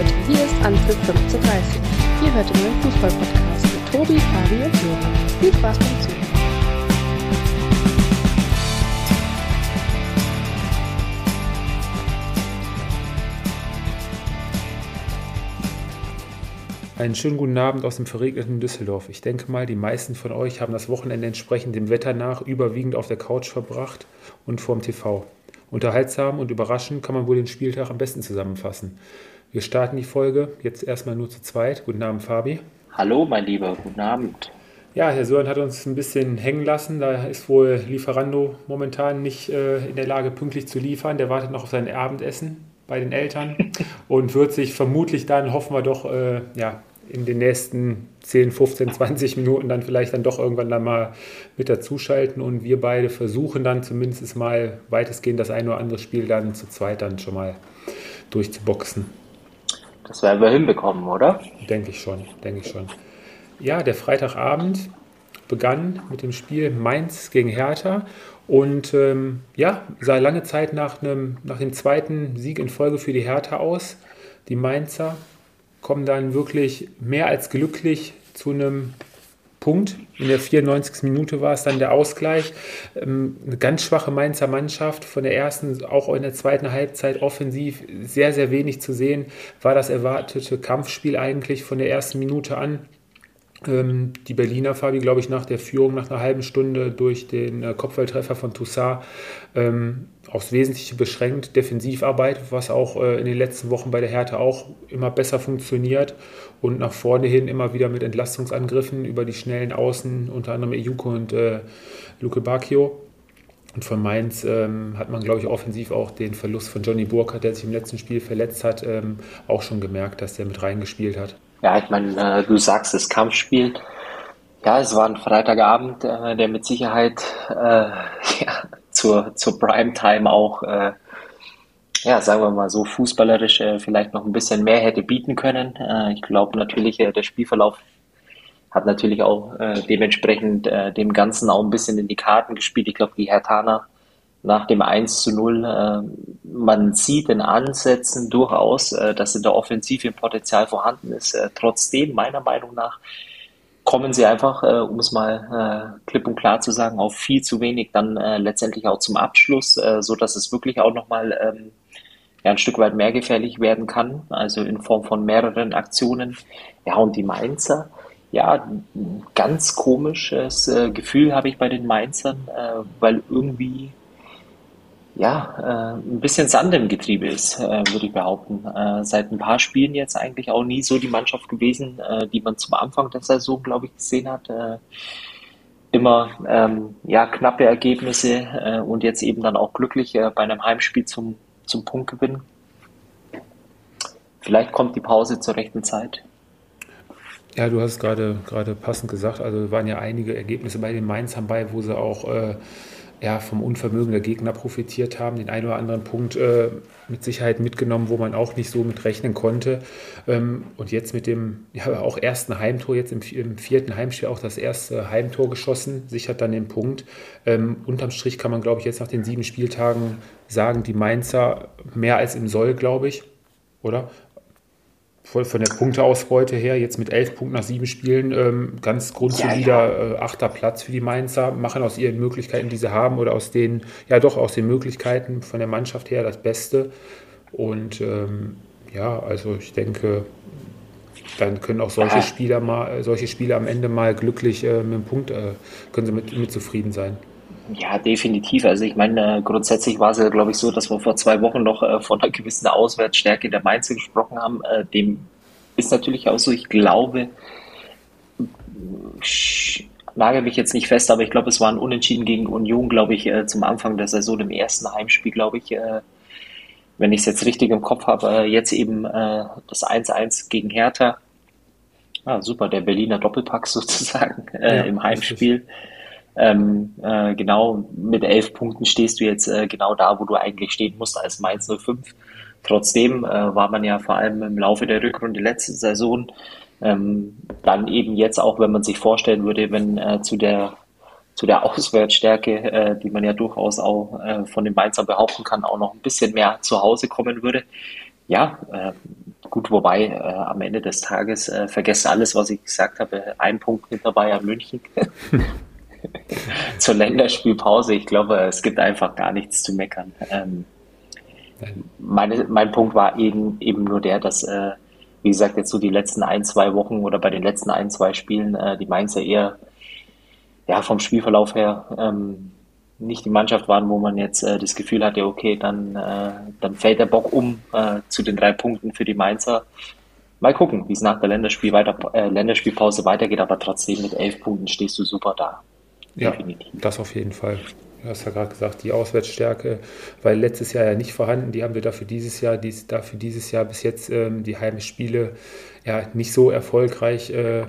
Leute, hier ist Anpfiff 1530. Ihr hört den neuen Fußball-Podcast mit Tobi, Fabi und Jürgen. Viel Spaß beim Zuhören. Einen schönen guten Abend aus dem verregneten Düsseldorf. Ich denke mal, die meisten von euch haben das Wochenende entsprechend dem Wetter nach überwiegend auf der Couch verbracht und vorm TV. Unterhaltsam und überraschend kann man wohl den Spieltag am besten zusammenfassen. Wir starten die Folge jetzt erstmal nur zu zweit. Guten Abend, Fabi. Hallo, mein Lieber, guten Abend. Ja, Herr Sören hat uns ein bisschen hängen lassen. Da ist wohl Lieferando momentan nicht äh, in der Lage, pünktlich zu liefern. Der wartet noch auf sein Abendessen bei den Eltern und wird sich vermutlich dann, hoffen wir doch, äh, ja, in den nächsten 10, 15, 20 Minuten dann vielleicht dann doch irgendwann dann mal mit dazuschalten und wir beide versuchen dann zumindest mal weitestgehend das ein oder andere Spiel dann zu zweit dann schon mal durchzuboxen. Das werden wir hinbekommen, oder? Denke ich schon, denke ich schon. Ja, der Freitagabend begann mit dem Spiel Mainz gegen Hertha und ähm, ja, sah lange Zeit nach, einem, nach dem zweiten Sieg in Folge für die Hertha aus. Die Mainzer kommen dann wirklich mehr als glücklich zu einem Punkt. In der 94. Minute war es dann der Ausgleich. Ähm, eine ganz schwache Mainzer Mannschaft von der ersten, auch in der zweiten Halbzeit offensiv sehr, sehr wenig zu sehen. War das erwartete Kampfspiel eigentlich von der ersten Minute an. Ähm, die Berliner Fabi, glaube ich, nach der Führung, nach einer halben Stunde durch den äh, Kopfballtreffer von Toussaint ähm, aufs Wesentliche beschränkt. Defensivarbeit, was auch äh, in den letzten Wochen bei der Härte auch immer besser funktioniert und nach vorne hin immer wieder mit Entlastungsangriffen über die schnellen Außen, unter anderem Ejuko und äh, Luke Bacchio. Und von Mainz ähm, hat man, glaube ich, offensiv auch den Verlust von Johnny Burkhardt, der sich im letzten Spiel verletzt hat, ähm, auch schon gemerkt, dass der mit reingespielt hat. Ja, ich meine, äh, du sagst das Kampfspiel. Ja, es war ein Freitagabend, äh, der mit Sicherheit äh, ja, zur, zur Primetime auch, äh, ja, sagen wir mal so, fußballerisch äh, vielleicht noch ein bisschen mehr hätte bieten können. Äh, ich glaube natürlich, äh, der Spielverlauf hat natürlich auch äh, dementsprechend äh, dem Ganzen auch ein bisschen in die Karten gespielt. Ich glaube, die Hertaner nach dem 1 zu 0. Äh, man sieht in Ansätzen durchaus, dass in der Offensive Potenzial vorhanden ist. Trotzdem, meiner Meinung nach, kommen sie einfach, äh, um es mal äh, klipp und klar zu sagen, auf viel zu wenig dann äh, letztendlich auch zum Abschluss, äh, so dass es wirklich auch nochmal ähm, ja, ein Stück weit mehr gefährlich werden kann, also in Form von mehreren Aktionen. Ja, und die Mainzer, ja, ganz komisches äh, Gefühl habe ich bei den Mainzern, äh, weil irgendwie ja, äh, ein bisschen Sand im Getriebe ist, äh, würde ich behaupten. Äh, seit ein paar Spielen jetzt eigentlich auch nie so die Mannschaft gewesen, äh, die man zum Anfang der Saison, glaube ich, gesehen hat. Äh, immer ähm, ja knappe Ergebnisse äh, und jetzt eben dann auch glücklich bei einem Heimspiel zum, zum Punktgewinn. Vielleicht kommt die Pause zur rechten Zeit. Ja, du hast gerade gerade passend gesagt, also waren ja einige Ergebnisse bei den Mainzern bei, wo sie auch ja, vom Unvermögen der Gegner profitiert haben. Den einen oder anderen Punkt äh, mit Sicherheit mitgenommen, wo man auch nicht so mit rechnen konnte. Ähm, und jetzt mit dem ja, auch ersten Heimtor, jetzt im, im, vierten Heimspiel auch das erste Heimtor geschossen, sichert dann den Punkt. Ähm, unterm Strich kann man, glaube ich, jetzt nach den sieben Spieltagen sagen, die Mainzer mehr als im Soll, glaube ich, oder? Von der Punkteausbeute her, jetzt mit elf Punkten nach sieben Spielen, ähm, ganz grundsolider ja, ja. äh, achter Platz für die Mainzer, machen aus ihren Möglichkeiten, die sie haben, oder aus den, ja doch, aus den Möglichkeiten von der Mannschaft her das Beste. Und ähm, ja, also ich denke, dann können auch solche Spieler mal, solche Spieler am Ende mal glücklich äh, mit dem Punkt, äh, können sie mit, mit zufrieden sein. Ja, definitiv. Also ich meine, äh, grundsätzlich war es ja, glaube ich, so, dass wir vor zwei Wochen noch äh, von einer gewissen Auswärtsstärke der Mainzer gesprochen haben. Äh, dem ist natürlich auch so, ich glaube, nagel mich jetzt nicht fest, aber ich glaube, es war ein Unentschieden gegen Union, glaube ich, zum Anfang der Saison, im ersten Heimspiel, glaube ich, wenn ich es jetzt richtig im Kopf habe, jetzt eben das 1-1 gegen Hertha. Ah, super, der Berliner Doppelpack sozusagen ja, im Heimspiel. Richtig. Ähm, äh, genau, mit elf Punkten stehst du jetzt äh, genau da, wo du eigentlich stehen musst als Mainz 05. Trotzdem äh, war man ja vor allem im Laufe der Rückrunde letzte Saison ähm, dann eben jetzt auch, wenn man sich vorstellen würde, wenn äh, zu der zu der Auswärtsstärke, äh, die man ja durchaus auch äh, von den Mainzer behaupten kann, auch noch ein bisschen mehr zu Hause kommen würde. Ja, äh, gut, wobei äh, am Ende des Tages äh, vergesst alles, was ich gesagt habe. Ein Punkt mit dabei an München. Zur Länderspielpause. Ich glaube, es gibt einfach gar nichts zu meckern. Ähm, meine, mein Punkt war eben, eben nur der, dass, äh, wie gesagt, jetzt so die letzten ein, zwei Wochen oder bei den letzten ein, zwei Spielen äh, die Mainzer eher ja, vom Spielverlauf her ähm, nicht die Mannschaft waren, wo man jetzt äh, das Gefühl hatte, okay, dann, äh, dann fällt der Bock um äh, zu den drei Punkten für die Mainzer. Mal gucken, wie es nach der Länderspiel weiter, äh, Länderspielpause weitergeht, aber trotzdem mit elf Punkten stehst du super da. Ja, Definitiv. das auf jeden Fall. Du hast ja gerade gesagt, die Auswärtsstärke, weil letztes Jahr ja nicht vorhanden, die haben wir dafür dieses Jahr, dies, dafür dieses Jahr bis jetzt ähm, die Heimspiele ja nicht so erfolgreich äh,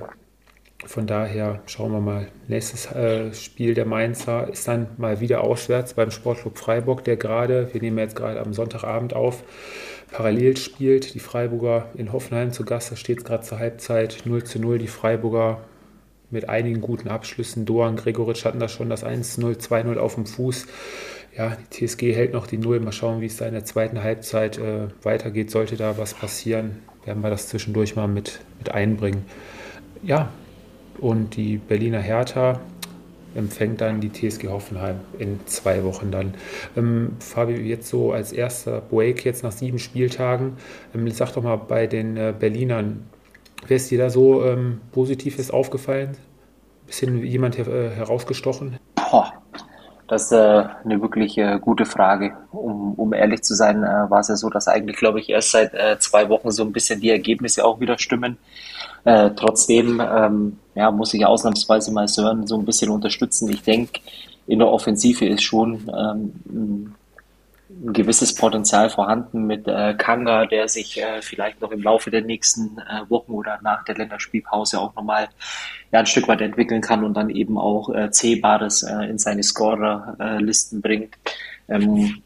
von daher schauen wir mal. Nächstes äh, Spiel der Mainzer ist dann mal wieder auswärts beim Sportclub Freiburg, der gerade, wir nehmen jetzt gerade am Sonntagabend auf, parallel spielt. Die Freiburger in Hoffenheim zu Gast, da steht es gerade zur Halbzeit 0 zu 0. Die Freiburger mit einigen guten Abschlüssen. Doan, Gregoritsch hatten da schon das 1-0, 2-0 auf dem Fuß. Ja, die TSG hält noch die Null. Mal schauen, wie es da in der zweiten Halbzeit äh, weitergeht. Sollte da was passieren, werden wir das zwischendurch mal mit, mit einbringen. Ja, und die Berliner Hertha empfängt dann die TSG Hoffenheim in zwei Wochen dann. Ähm, Fabio, jetzt so als erster Break jetzt nach sieben Spieltagen, ähm, sag doch mal bei den äh, Berlinern, wer ist dir da so ähm, Positives aufgefallen? Bisschen jemand her äh, herausgestochen? Boah, das ist äh, eine wirklich äh, gute Frage. Um, um ehrlich zu sein, äh, war es ja so, dass eigentlich, glaube ich, erst seit äh, zwei Wochen so ein bisschen die Ergebnisse auch wieder stimmen. Trotzdem ähm, ja, muss ich ausnahmsweise mal Sören so ein bisschen unterstützen. Ich denke, in der Offensive ist schon ähm, ein, gewisses Potenzial vorhanden mit äh, Kanga, der sich äh, vielleicht noch im Laufe der nächsten äh, Wochen oder nach der Länderspielpause auch nochmal ja, ein Stück weit entwickeln kann und dann eben auch äh, Zählbares äh, in seine Scorerlisten bringt. Ähm,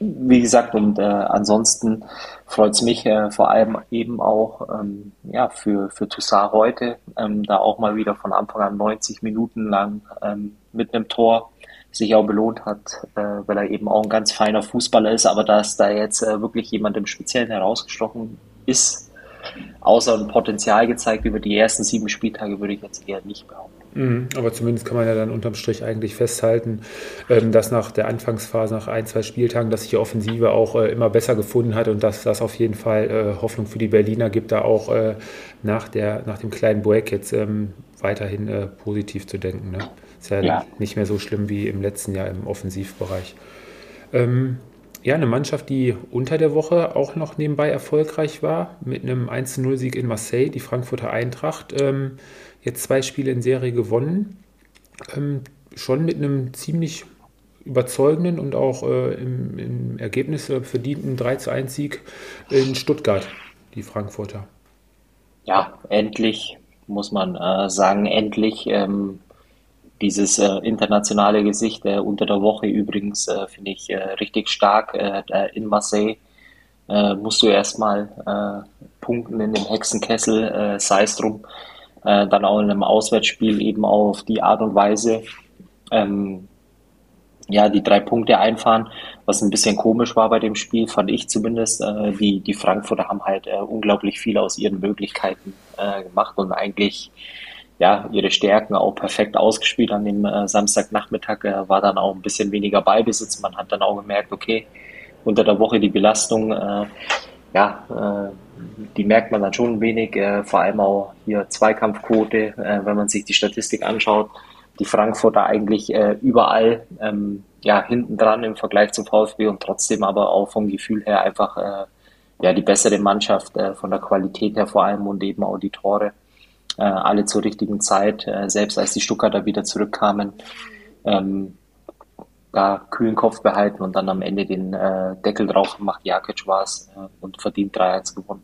wie gesagt, und äh, ansonsten freut es mich äh, vor allem eben auch ähm, ja, für, für Toussaint heute, ähm, da auch mal wieder von Anfang an 90 Minuten lang ähm, mit einem Tor sich auch belohnt hat, äh, weil er eben auch ein ganz feiner Fußballer ist, aber dass da jetzt äh, wirklich jemand im Speziellen herausgestochen ist, außer ein Potenzial gezeigt über die ersten sieben Spieltage, würde ich jetzt eher nicht behaupten. Mhm, aber zumindest kann man ja dann unterm Strich eigentlich festhalten, ähm, dass nach der Anfangsphase, nach ein, zwei Spieltagen, dass sich die Offensive auch äh, immer besser gefunden hat und dass das auf jeden Fall äh, Hoffnung für die Berliner gibt, da auch äh, nach, der, nach dem kleinen Break jetzt ähm, weiterhin positiv zu denken. Ne? Ist ja, ja, nicht mehr so schlimm wie im letzten Jahr im Offensivbereich. Ähm, ja, eine Mannschaft, die unter der Woche auch noch nebenbei erfolgreich war, mit einem 1-0-Sieg in Marseille, die Frankfurter Eintracht jetzt zwei Spiele in Serie gewonnen. Ähm, schon mit einem ziemlich überzeugenden und auch äh, im, im, Ergebnis äh, verdienten 3 zu 1 Sieg in Stuttgart, die Frankfurter. Ja, endlich, muss man äh, sagen, endlich ähm, dieses äh, internationale Gesicht äh, unter der Woche übrigens äh, finde ich richtig stark in Marseille. musst du erstmal punkten in dem Hexenkessel, sei es drum äh, dann auch in einem Auswärtsspiel eben auf die Art und Weise ähm, ja, die drei Punkte einfahren, was ein bisschen komisch war bei dem Spiel, fand ich zumindest. Äh, die, die Frankfurter haben halt äh, unglaublich viel aus ihren Möglichkeiten äh, gemacht und eigentlich ja, ihre Stärken auch perfekt ausgespielt an dem äh, Samstagnachmittag. Äh, war dann auch ein bisschen weniger Beibesitz. Man hat dann auch gemerkt, okay, unter der Woche die Belastung äh, ja, äh, die merkt man dann schon ein wenig, äh, vor allem auch hier Zweikampfquote, äh, wenn man sich die Statistik anschaut, die Frankfurter eigentlich überall ähm, ja, hinten dran im Vergleich zum VfB und trotzdem aber auch vom Gefühl her einfach ja, die bessere Mannschaft von der Qualität her vor allem und eben auch die Tore. Äh, alle zur richtigen Zeit, äh, selbst als die Stuttgarter wieder zurückkamen. Ähm, da kühlen Kopf behalten und dann am Ende den äh, Deckel drauf gemacht. Jakic war es äh, und verdient 3-1 gewonnen.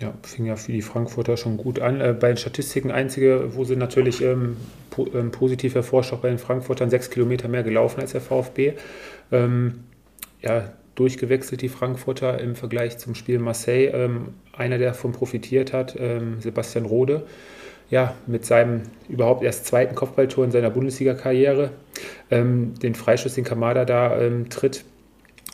Ja, fing ja für die Frankfurter schon gut an. Äh, bei den Statistiken einzige, wo sie natürlich ähm, po ähm, positiv hervorstochen, bei den Frankfurtern sechs Kilometer mehr gelaufen als der VfB. Ähm, ja, durchgewechselt die Frankfurter im Vergleich zum Spiel Marseille. Ähm, einer, der davon profitiert hat, ähm, Sebastian Rode ja, mit seinem überhaupt erst zweiten Kopfballtor in seiner Bundesliga-Karriere. Ähm, den Freischuss, den Kamada da ähm, tritt,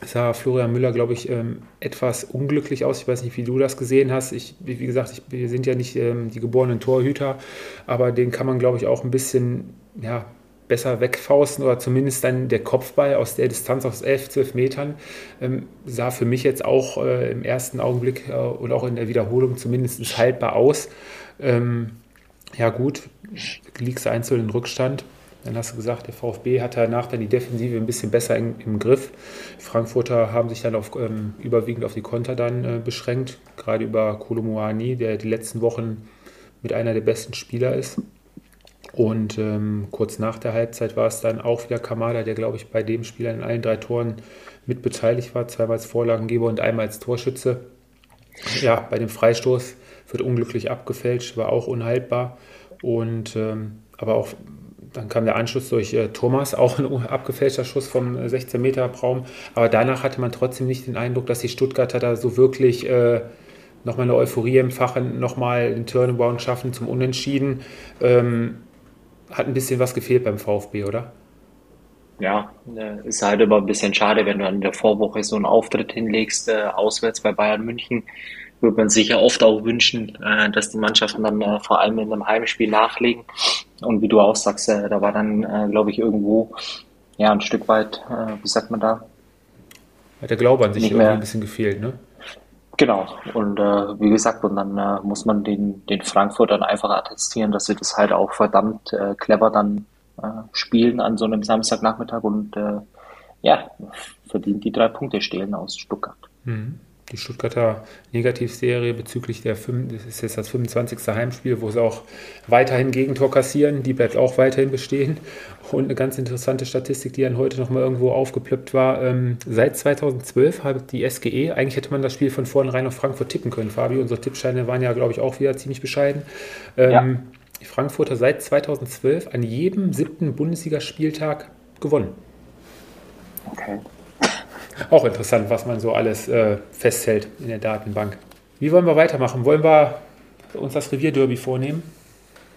sah Florian Müller, glaube ich, ähm, etwas unglücklich aus. Ich weiß nicht, wie du das gesehen hast. Ich, wie gesagt, ich, wir sind ja nicht ähm, die geborenen Torhüter, aber den kann man, glaube ich, auch ein bisschen ja, besser wegfausten oder zumindest dann der Kopfball aus der Distanz aus 11, 12 Metern ähm, sah für mich jetzt auch äh, im ersten Augenblick äh, und auch in der Wiederholung zumindest haltbar aus. Ähm, ja gut, liegst du einzeln in Rückstand. Dann hast du gesagt, der VfB hat danach dann die Defensive ein bisschen besser in, im Griff. Frankfurter haben sich dann auf, ähm, überwiegend auf die Konter dann äh, beschränkt, gerade über Kolomoani, der die letzten Wochen mit einer der besten Spieler ist. Und ähm, kurz nach der Halbzeit war es dann auch wieder Kamada, der, glaube ich, bei dem Spiel in allen drei Toren mit beteiligt war, zweimal als Vorlagengeber und einmal als Torschütze. Ja, bei dem Freistoß wird unglücklich abgefälscht, war auch unhaltbar. Und ähm, aber auch dann kam der Anschluss durch äh, Thomas, auch ein abgefälschter Schuss vom 16 Meter Raum. Aber danach hatte man trotzdem nicht den Eindruck, dass die Stuttgarter da so wirklich äh, nochmal eine Euphorie empfachen, nochmal den Turnaround schaffen zum Unentschieden. Ähm, hat ein bisschen was gefehlt beim VfB, oder? Ja, äh, ist halt immer ein bisschen schade, wenn du in der Vorwoche so einen Auftritt hinlegst, äh, auswärts bei Bayern München. Würde man sich ja oft auch wünschen, äh, dass die Mannschaften dann äh, vor allem in einem Heimspiel nachlegen. Und wie du auch sagst, äh, da war dann, äh, glaube ich, irgendwo ja ein Stück weit, wie sagt man da? Hat der Glaube an sich irgendwie ein bisschen gefehlt, ne? Genau, und äh, wie gesagt, und dann äh, muss man den, den Frankfurtern einfach attestieren, dass sie das halt auch verdammt äh, clever dann spielen an so einem Samstagnachmittag und ja, verdient die drei Punkte stehlen aus Stuttgart. Mhm die Stuttgarter Negativserie bezüglich der, das ist jetzt das 25. Heimspiel, wo sie auch weiterhin Gegentor kassieren, die bleibt auch weiterhin bestehen. Und eine ganz interessante Statistik, die dann heute nochmal irgendwo aufgeplöppt war, ähm, seit 2012 hat die SGE, eigentlich hätte man das Spiel von vornherein auf Frankfurt tippen können, Fabio, unsere Tippscheine waren ja, glaube ich, auch wieder ziemlich bescheiden. Ähm, ja. Die Frankfurter seit 2012 an jedem siebten Bundesligaspieltag gewonnen. Okay. Auch interessant, was man so alles äh, festhält in der Datenbank. Wie wollen wir weitermachen? Wollen wir uns das Revierderby vornehmen?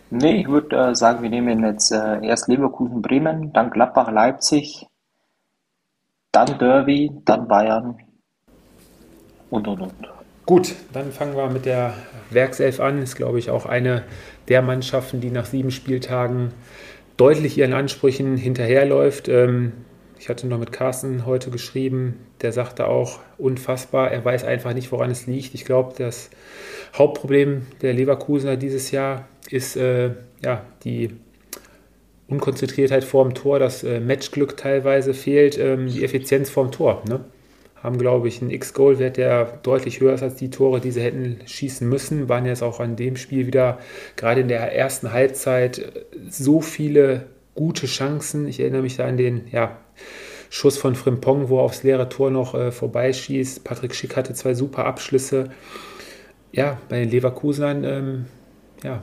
Nee, ich würde äh, sagen, wir nehmen jetzt äh, erst Leverkusen, Bremen, dann Gladbach, Leipzig, dann Derby, dann Bayern und und und. Gut, dann fangen wir mit der Werkself an. Ist, glaube ich, auch eine der Mannschaften, die nach sieben Spieltagen deutlich ihren Ansprüchen hinterherläuft. Ähm, ich hatte noch mit Carsten heute geschrieben, der sagte auch unfassbar, er weiß einfach nicht, woran es liegt. Ich glaube, das Hauptproblem der Leverkusener dieses Jahr ist äh, ja, die Unkonzentriertheit vorm Tor, das äh, Matchglück teilweise fehlt, ähm, die Effizienz vorm Tor. Ne? Haben, glaube ich, einen X-Goal-Wert, der deutlich höher ist als die Tore, die sie hätten schießen müssen. Waren jetzt auch an dem Spiel wieder, gerade in der ersten Halbzeit, so viele gute Chancen. Ich erinnere mich da an den ja, Schuss von Frimpong, wo er aufs leere Tor noch äh, vorbeischießt. Patrick Schick hatte zwei super Abschlüsse. Ja, bei den Leverkusenern ähm, ja,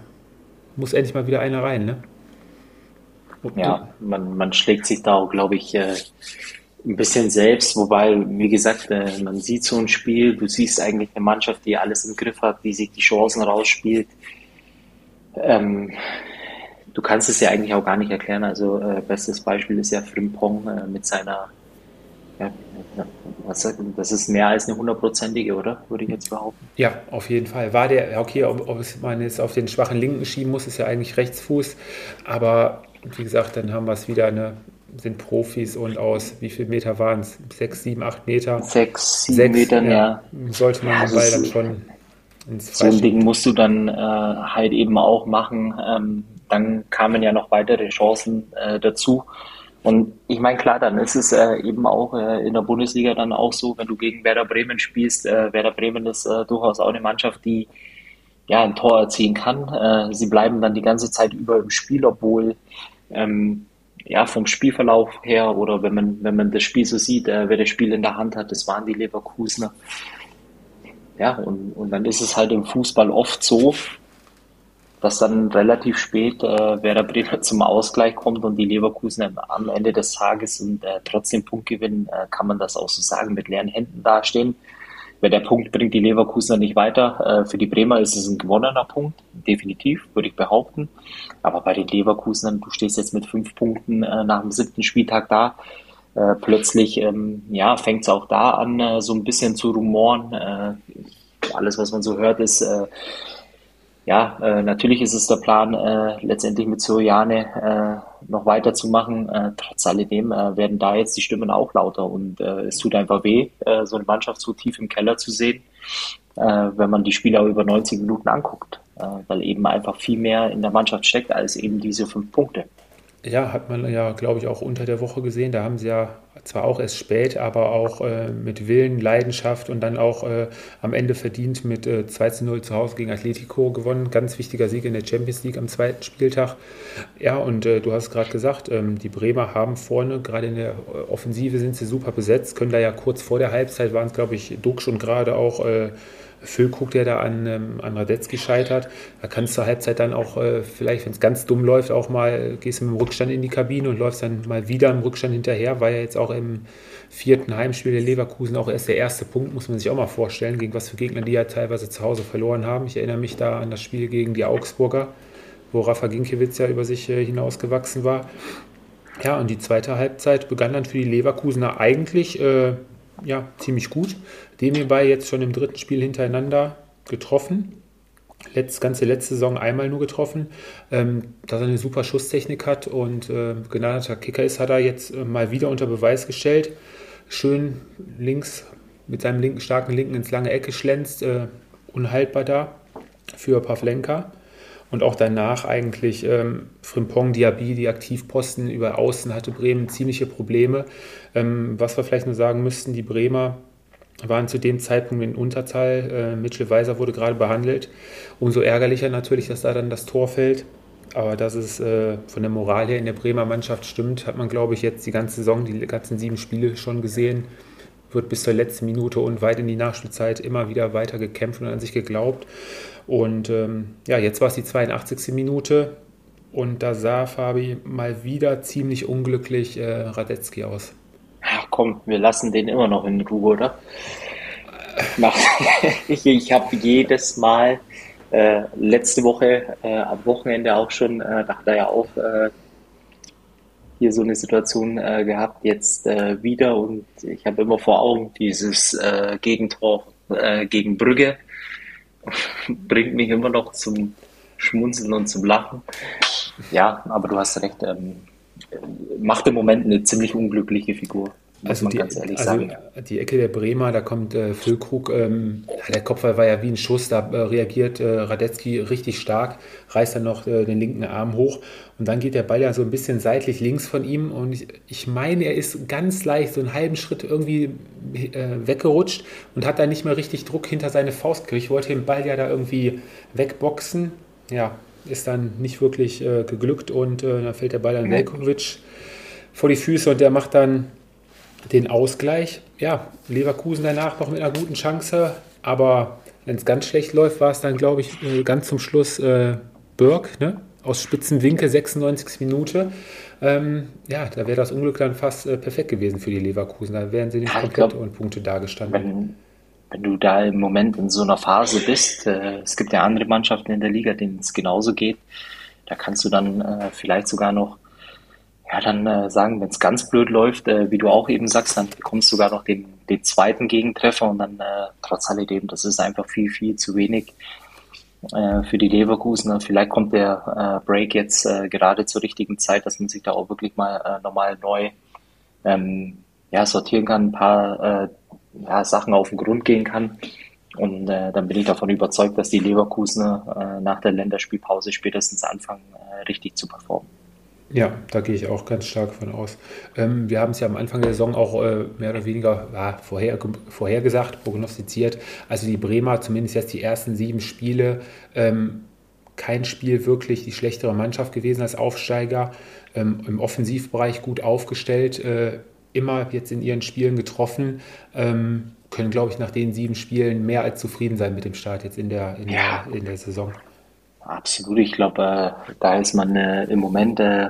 muss endlich mal wieder einer rein. Ne? ja, man, man schlägt sich da auch, glaube ich, äh, ein bisschen selbst, wobei, wie gesagt, äh, man sieht so ein Spiel, du siehst eigentlich eine Mannschaft, die alles im Griff hat, die sich die Chancen rausspielt. Ähm, du kannst es ja eigentlich auch gar nicht erklären. Also äh, bestes Beispiel ist ja Frimpong äh, mit seiner, ja, was das ist mehr als eine hundertprozentige, oder? Würde ich jetzt behaupten. Ja, auf jeden Fall. War der, okay, ob, ob man jetzt auf den schwachen Linken schieben muss, ist ja eigentlich Rechtsfuß. Aber wie gesagt, dann haben wir es wieder eine sind Profis und aus wie viel Meter waren es? Sechs, sieben, acht Meter? Sechs, sieben Sechs, Metern, ja. ja. Sollte man ja, den Ball dann schon ins So ein Ding musst du dann äh, halt eben auch machen. Ähm, dann kamen ja noch weitere Chancen äh, dazu. Und ich meine, klar, dann ist es äh, eben auch äh, in der Bundesliga dann auch so, wenn du gegen Werder Bremen spielst. Äh, Werder Bremen ist äh, durchaus auch eine Mannschaft, die ja ein Tor erzielen kann. Äh, sie bleiben dann die ganze Zeit über im Spiel, obwohl ähm, ja vom Spielverlauf her oder wenn man wenn man das Spiel so sieht, äh, wer das Spiel in der Hand hat, das waren die Leverkusener. Ja, und, und dann ist es halt im Fußball oft so, dass dann relativ spät äh, Werder Bremen zum Ausgleich kommt und die Leverkusen am Ende des Tages und äh, trotzdem Punkt gewinnen, äh, kann man das auch so sagen, mit leeren Händen dastehen. Weil der Punkt bringt die Leverkusener nicht weiter. Äh, für die Bremer ist es ein gewonnener Punkt, definitiv, würde ich behaupten. Aber bei den Leverkusenern, du stehst jetzt mit fünf Punkten äh, nach dem siebten Spieltag da. äh, plötzlich ähm, ja, fängt es auch da an, äh, so ein bisschen zu rumoren. Äh, alles, was man so hört, ist, äh, ja, äh, natürlich ist es der Plan, äh, letztendlich mit Soriane noch weiterzumachen. trotz alledem werden da jetzt die Stimmen auch lauter und es tut einfach weh, so eine Mannschaft so tief im Keller zu sehen, wenn man die Spieler über 90 Minuten anguckt, weil eben einfach viel mehr in der Mannschaft steckt als eben diese fünf Punkte. Ja, hat man ja, glaube ich, auch unter der Woche gesehen. Da haben sie ja zwar auch erst spät, aber auch äh, mit Willen, Leidenschaft und dann auch äh, am Ende verdient mit äh, 2 zu 0 zu Hause gegen Atletico gewonnen. Ganz wichtiger Sieg in der Champions League am zweiten Spieltag. Ja, und äh, du hast gerade gesagt, ähm, die Bremer haben vorne, gerade in der äh, Offensive sind sie super besetzt, können da ja kurz vor der Halbzeit waren es, glaube ich, Duxch und gerade auch äh, Füllkrug, der da an, ähm, an Radetzky scheitert. Da kannst du zur Halbzeit dann auch, äh, vielleicht, wenn es ganz dumm läuft, auch mal, gehst du mit dem Rückstand in die Kabine und läufst dann mal wieder im Rückstand hinterher, war ja jetzt auch im vierten Heimspiel der Leverkusen auch erst der erste Punkt, muss man sich auch mal vorstellen, gegen was für Gegner die ja teilweise zu Hause verloren haben. Ich erinnere mich da an das Spiel gegen die Augsburger, wo Rafa Ginkiewicz ja über sich äh, hinausgewachsen war. Ja, und die zweite Halbzeit begann dann für die Leverkusener eigentlich äh, ja, ziemlich gut. Dem hierbei jetzt schon im dritten Spiel hintereinander getroffen. Letz, ganze letzte Saison einmal nur getroffen. Ähm, dass er eine super Schusstechnik hat und äh, gnadeter Kicker ist, hat er jetzt äh, mal wieder unter Beweis gestellt. Schön links mit seinem linken, starken Linken ins lange Ecke schlänzt. Äh, unhaltbar da für Pavlenka. Und auch danach eigentlich ähm, Frimpong, Diaby, die Aktivposten über Außen hatte Bremen ziemliche Probleme. Ähm, was wir vielleicht nur sagen müssten, die Bremer waren zu dem Zeitpunkt in Unterzahl. Äh, Mitchell Weiser wurde gerade behandelt. Umso ärgerlicher natürlich, dass da dann das Tor fällt. Aber dass es äh, von der Moral her in der Bremer Mannschaft stimmt, hat man, glaube ich, jetzt die ganze Saison, die ganzen sieben Spiele schon gesehen. Wird bis zur letzten Minute und weit in die Nachspielzeit immer wieder weiter gekämpft und an sich geglaubt. Und ähm, ja, jetzt war es die 82. Minute und da sah Fabi mal wieder ziemlich unglücklich äh, Radetzky aus. Ach komm, wir lassen den immer noch in Ruhe, oder? ich ich habe jedes Mal äh, letzte Woche äh, am Wochenende auch schon, äh, da hat er ja auch äh, hier so eine Situation äh, gehabt, jetzt äh, wieder und ich habe immer vor Augen dieses Gegentor gegen Brügge, bringt mich immer noch zum Schmunzeln und zum Lachen. Ja, aber du hast recht, ähm, macht im Moment eine ziemlich unglückliche Figur. Also, die, also die, Ecke der Bremer, da kommt äh, Füllkrug, ähm, der Kopfball war ja wie ein Schuss, da äh, reagiert äh, Radetzky richtig stark, reißt dann noch äh, den linken Arm hoch und dann geht der Ball ja so ein bisschen seitlich links von ihm und ich, ich meine, er ist ganz leicht so einen halben Schritt irgendwie äh, weggerutscht und hat da nicht mehr richtig Druck hinter seine Faust gekriegt. Ich wollte den Ball ja da irgendwie wegboxen, ja, ist dann nicht wirklich äh, geglückt und dann fällt der Ball an Velkovic vor die Füße und der macht dann den Ausgleich. Ja, Leverkusen danach noch mit einer guten Chance, aber wenn es ganz schlecht läuft, war es dann, glaube ich, äh, ganz zum Schluss äh, Burg, ne? aus spitzen Winkel, 96. Minute. Ähm, ja, da wäre das Unglück dann fast äh, perfekt gewesen für die Leverkusen. Da wären sie nicht ja, komplett glaub, ohne Punkte dagestanden. Wenn, wenn du da im Moment in so einer Phase bist, äh, es gibt ja andere Mannschaften in der Liga, denen es genauso geht, da kannst du dann äh, vielleicht sogar noch ja, dann äh, sagen, wenn es ganz blöd läuft, äh, wie du auch eben sagst, dann bekommst du sogar noch den, den zweiten Gegentreffer und dann äh, trotz alledem, das ist einfach viel, viel zu wenig äh, für die Leverkusen. Vielleicht kommt der Break jetzt gerade zur richtigen Zeit, dass man sich da auch wirklich mal nochmal neu ähm, ja, sortieren kann, ein paar äh, ja, Sachen auf den Grund gehen kann. Und äh, dann bin ich davon überzeugt, dass die Leverkusener äh, nach der Länderspielpause spätestens anfangen, äh, richtig zu performen. Ja, da gehe ich auch ganz stark von aus. Ähm, wir haben es ja am Anfang der Saison auch äh, mehr oder weniger ja, vorher, vorhergesagt, prognostiziert. Also die Bremer, zumindest jetzt die ersten sieben Spiele, ähm, kein Spiel wirklich die schlechtere Mannschaft gewesen als Aufsteiger. Ähm, Im Offensivbereich gut aufgestellt, äh, immer jetzt in ihren Spielen getroffen. Ähm, können, glaube ich, nach den sieben Spielen mehr als zufrieden sein mit dem Start jetzt in der, in ja. der, in der Saison. Absolut, ich glaube, äh, da ist man äh, im Moment, äh,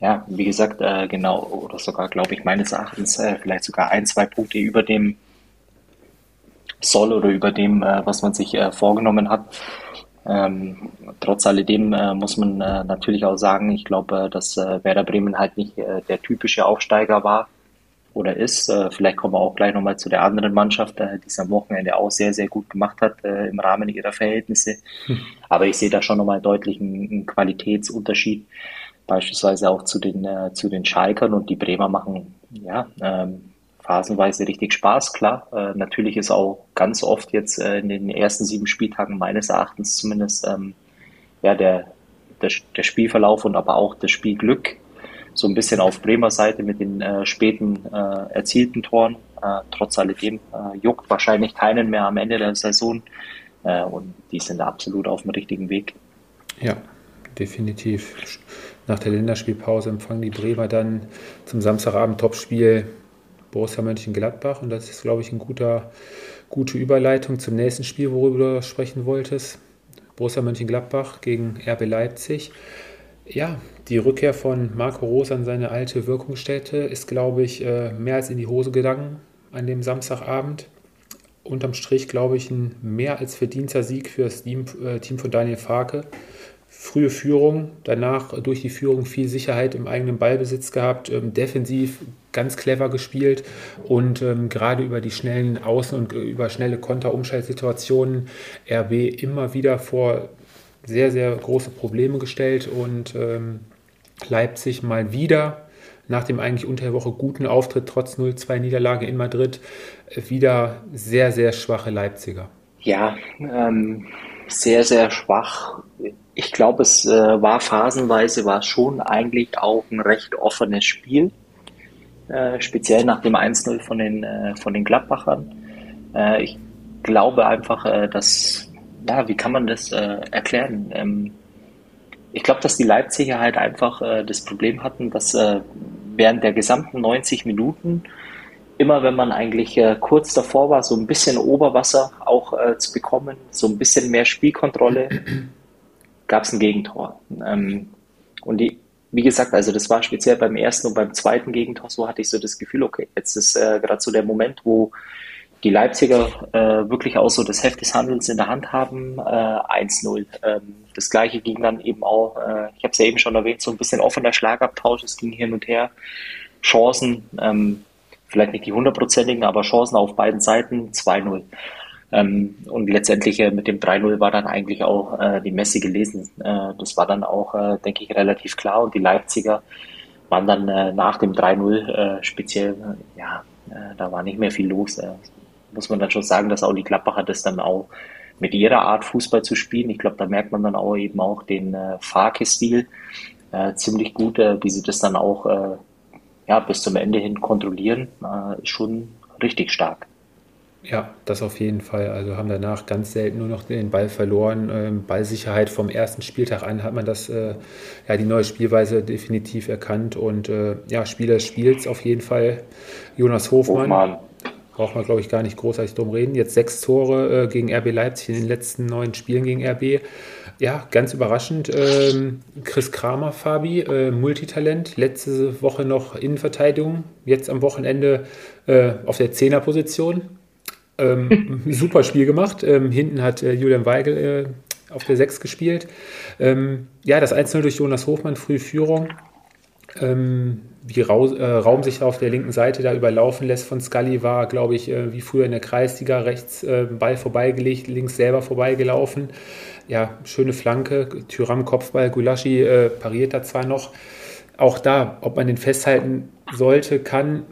ja, wie gesagt, äh, genau, oder sogar, glaube ich, meines Erachtens äh, vielleicht sogar ein, zwei Punkte über dem Soll oder über dem, äh, was man sich vorgenommen hat. Ähm, trotz alledem muss man natürlich auch sagen, ich glaube, dass Werder Bremen halt nicht der typische Aufsteiger war, oder ist. Äh, vielleicht kommen wir auch gleich nochmal zu der anderen Mannschaft, äh, die es am Wochenende auch sehr, sehr gut gemacht hat äh, im Rahmen ihrer Verhältnisse. Hm. Aber ich sehe da schon nochmal einen, einen Qualitätsunterschied, beispielsweise auch zu den, zu den Schalkern und die Bremer machen ja ähm, phasenweise richtig Spaß, klar. Natürlich ist auch ganz oft jetzt in den ersten sieben Spieltagen meines Erachtens zumindest ähm, ja der, der, der Spielverlauf und aber auch das Spielglück so ein bisschen auf Bremer Seite mit den äh, späten äh, erzielten Toren. Äh, trotz alledem äh, juckt wahrscheinlich keinen mehr am Ende der Saison äh, und die sind absolut auf dem richtigen Weg. Ja, definitiv. Nach der Länderspielpause empfangen die Bremer dann zum Samstagabend Topspiel Borussia Mönchengladbach und das ist, glaube ich, eine gute Überleitung zum nächsten Spiel, worüber du sprechen wolltest. Borussia Mönchengladbach gegen RB Leipzig. Ja, die Rückkehr von Marco Rose an seine alte Wirkungsstätte ist, glaube ich, äh, mehr als in die Hose gegangen an dem Samstagabend. Unterm Strich, glaube ich, ein mehr als verdienter Sieg für das Team, äh, Team von Daniel Farke. Frühe Führung, danach durch die Führung viel Sicherheit im eigenen Ballbesitz gehabt, ähm, defensiv ganz clever gespielt und ähm, gerade über die schnellen Außen- und äh, über schnelle Konterumschaltsituationen RB immer wieder vor sehr, sehr große Probleme gestellt und ähm, Leipzig mal wieder nach dem eigentlich unter der Woche guten Auftritt trotz 0-2 Niederlage in Madrid äh, wieder sehr, sehr schwache Leipziger. Ja, ähm, sehr, sehr schwach. Ich glaube, es äh, war phasenweise war schon eigentlich auch ein recht offenes Spiel, äh, speziell nach dem 1-0 von den, äh, von den Gladbachern. Äh, ich glaube einfach, äh, dass ja, wie kann man das äh, erklären? Ähm, ich glaube, dass die Leipziger halt einfach äh, das Problem hatten, dass äh, während der gesamten 90 Minuten immer, wenn man eigentlich äh, kurz davor war, so ein bisschen Oberwasser auch äh, zu bekommen, so ein bisschen mehr Spielkontrolle, gab es ein Gegentor. Ähm, und die, wie gesagt, also das war speziell beim ersten und beim zweiten Gegentor, so hatte ich so das Gefühl, okay, jetzt ist äh, gerade so der Moment, wo die Leipziger äh, wirklich auch so das Heft des Handelns in der Hand haben, äh, 1-0. Ähm, das gleiche ging dann eben auch, äh, ich habe es ja eben schon erwähnt, so ein bisschen offener Schlagabtausch, es ging hin und her. Chancen, ähm, vielleicht nicht die hundertprozentigen, aber Chancen auf beiden Seiten, 2-0. Ähm, und letztendlich äh, mit dem 3-0 war dann eigentlich auch äh, die Messe gelesen. Äh, das war dann auch, äh, denke ich, relativ klar. Und die Leipziger waren dann äh, nach dem 3-0 äh, speziell, ja, da war nicht mehr viel los. Muss man dann schon sagen, dass auch die Gladbacher das dann auch mit ihrer Art Fußball zu spielen. Ich glaube, da merkt man dann auch eben auch den äh, Farke-Stil äh, ziemlich gut, äh, wie sie das dann auch äh, ja, bis zum Ende hin kontrollieren, äh, schon richtig stark. Ja, das auf jeden Fall. Also haben danach ganz selten nur noch den Ball verloren. Ähm, Ballsicherheit vom ersten Spieltag an hat man das, äh, ja, die neue Spielweise definitiv erkannt. Und äh, ja, Spieler des Spiels auf jeden Fall Jonas Hofmann. Hofmann braucht man, glaube ich, gar nicht großartig drum reden. Jetzt sechs Tore äh, gegen RB Leipzig in den letzten neun Spielen gegen RB. Ja, ganz überraschend. Ähm, Chris Kramer, Fabi, äh, Multitalent, letzte Woche noch Innenverteidigung, jetzt am Wochenende äh, auf der Zehnerposition. Ähm, super Spiel gemacht. Ähm, hinten hat äh, Julian Weigel äh, auf der Sechs gespielt. Ähm, ja, das 1-0 durch Jonas Hofmann, frühe Führung. Ähm, wie Raum, äh, Raum sich auf der linken Seite da überlaufen lässt von Scully, war, glaube ich, äh, wie früher in der Kreisliga, rechts äh, Ball vorbeigelegt, links selber vorbeigelaufen. Ja, schöne Flanke, Tyram Kopfball, Gulaschi äh, pariert da zwar noch. Auch da, ob man den festhalten sollte, kann,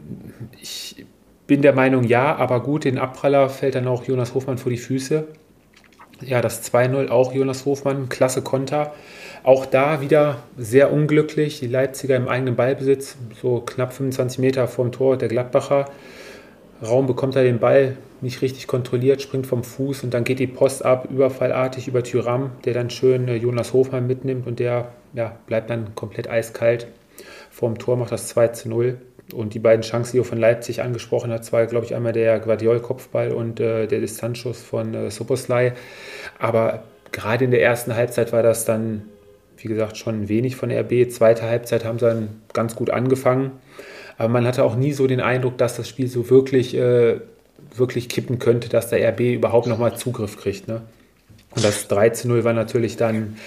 ich bin der Meinung ja, aber gut, den Abpraller fällt dann auch Jonas Hofmann vor die Füße. Ja, das 2-0 auch Jonas Hofmann, klasse Konter. Auch da wieder sehr unglücklich. Die Leipziger im eigenen Ballbesitz, so knapp 25 Meter vom Tor der Gladbacher. Raum bekommt er den Ball nicht richtig kontrolliert, springt vom Fuß und dann geht die Post ab, überfallartig über Tyram, der dann schön äh, Jonas Hofmann mitnimmt und der ja, bleibt dann komplett eiskalt. Vorm Tor macht das 2 zu 0. Und die beiden Chancen, die er von Leipzig angesprochen hat, war, glaube ich, einmal der Guardiol-Kopfball und äh, der Distanzschuss von äh, Soboslai. Aber gerade in der ersten Halbzeit war das dann wie gesagt, schon wenig von RB. Zweite Halbzeit haben sie dann ganz gut angefangen. Aber man hatte auch nie so den Eindruck, dass das Spiel so wirklich, äh, wirklich kippen könnte, dass der RB überhaupt nochmal Zugriff kriegt. Ne? Und das 3 zu 0 war natürlich dann,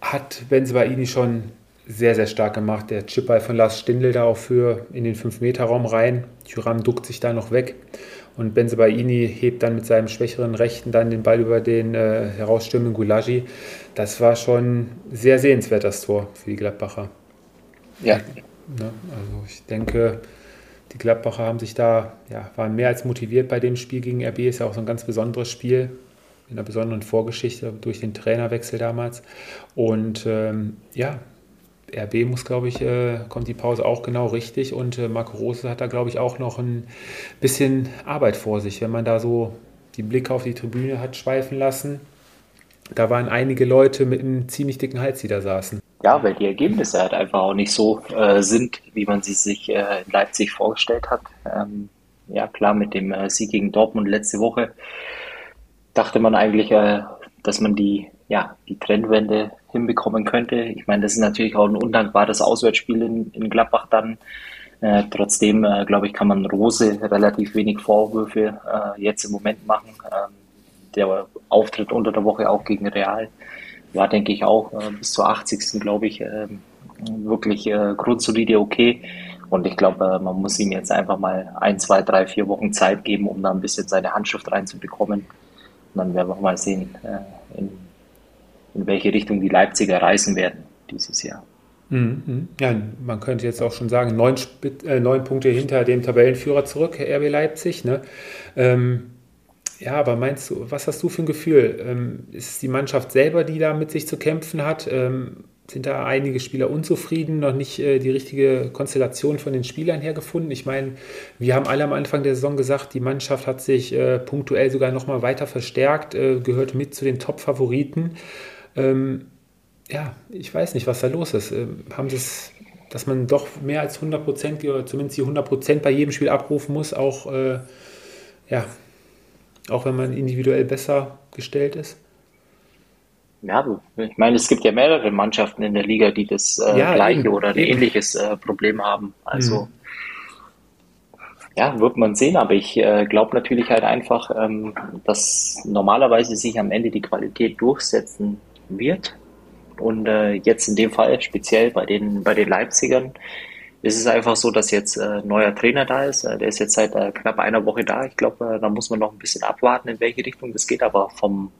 hat Benzemaini schon sehr, sehr stark gemacht. Der Chipball von Lars Stindl da auch für in den 5-Meter-Raum rein. Thuram duckt sich da noch weg. Und Benzebaini hebt dann mit seinem schwächeren Rechten dann den Ball über den äh, herausstürmenden Gulagi. Das war schon sehr sehenswert, das Tor für die Gladbacher. Ja. Ne? Also ich denke, die Gladbacher haben sich da, ja, waren mehr als motiviert bei dem Spiel gegen RB. Ist ja auch so ein ganz besonderes Spiel in einer besonderen Vorgeschichte durch den Trainerwechsel damals. Und ähm, ja, RB muss, glaube ich, äh, kommt die Pause auch genau richtig und äh, Marco Rose hat da, glaube ich, auch noch ein bisschen Arbeit vor sich, wenn man da so die Blicke auf die Tribüne hat schweifen lassen. Da waren einige Leute mit einem ziemlich dicken Hals, die da saßen. Ja, weil die Ergebnisse halt einfach auch nicht so äh, sind, wie man sie sich äh, in Leipzig vorgestellt hat. Ähm, ja, klar, mit dem äh, Sieg gegen Dortmund letzte Woche dachte man eigentlich, äh, dass man die, ja, die Trendwende hinbekommen könnte. Ich meine, das ist natürlich auch ein undankbares Auswärtsspiel in, in Gladbach dann. Äh, trotzdem, äh, glaube ich, kann man Rose relativ wenig Vorwürfe äh, jetzt im Moment machen. Ähm, der Auftritt unter der Woche auch gegen Real war, denke ich, auch äh, bis zur 80. glaube ich, ähm, wirklich äh, grundsolide okay. Und ich glaube, äh, man muss ihm jetzt einfach mal ein, zwei, drei, vier Wochen Zeit geben, um da ein bisschen seine Handschrift reinzubekommen. Und dann werden wir mal sehen, in in welche Richtung die Leipziger reisen werden dieses Jahr. Mhm. Ja, man könnte jetzt auch schon sagen, neun, äh, neun Punkte hinter dem Tabellenführer zurück, RB Leipzig. Ne? Ähm, ja, aber meinst du, was hast du für ein Gefühl? Ähm, ist es die Mannschaft selber, die da mit sich zu kämpfen hat? Ähm, sind da einige Spieler unzufrieden, noch nicht äh, die richtige Konstellation von den Spielern her gefunden? Ich meine, wir haben alle am Anfang der Saison gesagt, die Mannschaft hat sich äh, punktuell sogar noch mal weiter verstärkt, äh, gehört mit zu den Top-Favoriten. Ähm, ja, ich weiß nicht, was da los ist. Ähm, haben sie es, dass man doch mehr als 100 Prozent oder zumindest die 100 Prozent bei jedem Spiel abrufen muss, auch, äh, ja, auch wenn man individuell besser gestellt ist? Ja, ich meine, es gibt ja mehrere Mannschaften in der Liga, die das äh, ja, gleiche eben, oder ein eben. ähnliches äh, Problem haben. Also mhm. ja, wird man sehen, aber ich äh, glaube natürlich halt einfach, ähm, dass normalerweise sich am Ende die Qualität durchsetzen wird. Und äh, jetzt in dem Fall, speziell bei den, bei den Leipzigern, ist es einfach so, dass jetzt äh, neuer Trainer da ist. Äh, der ist jetzt seit äh, knapp einer Woche da. Ich glaube, äh, da muss man noch ein bisschen abwarten, in welche Richtung das geht. Aber vom,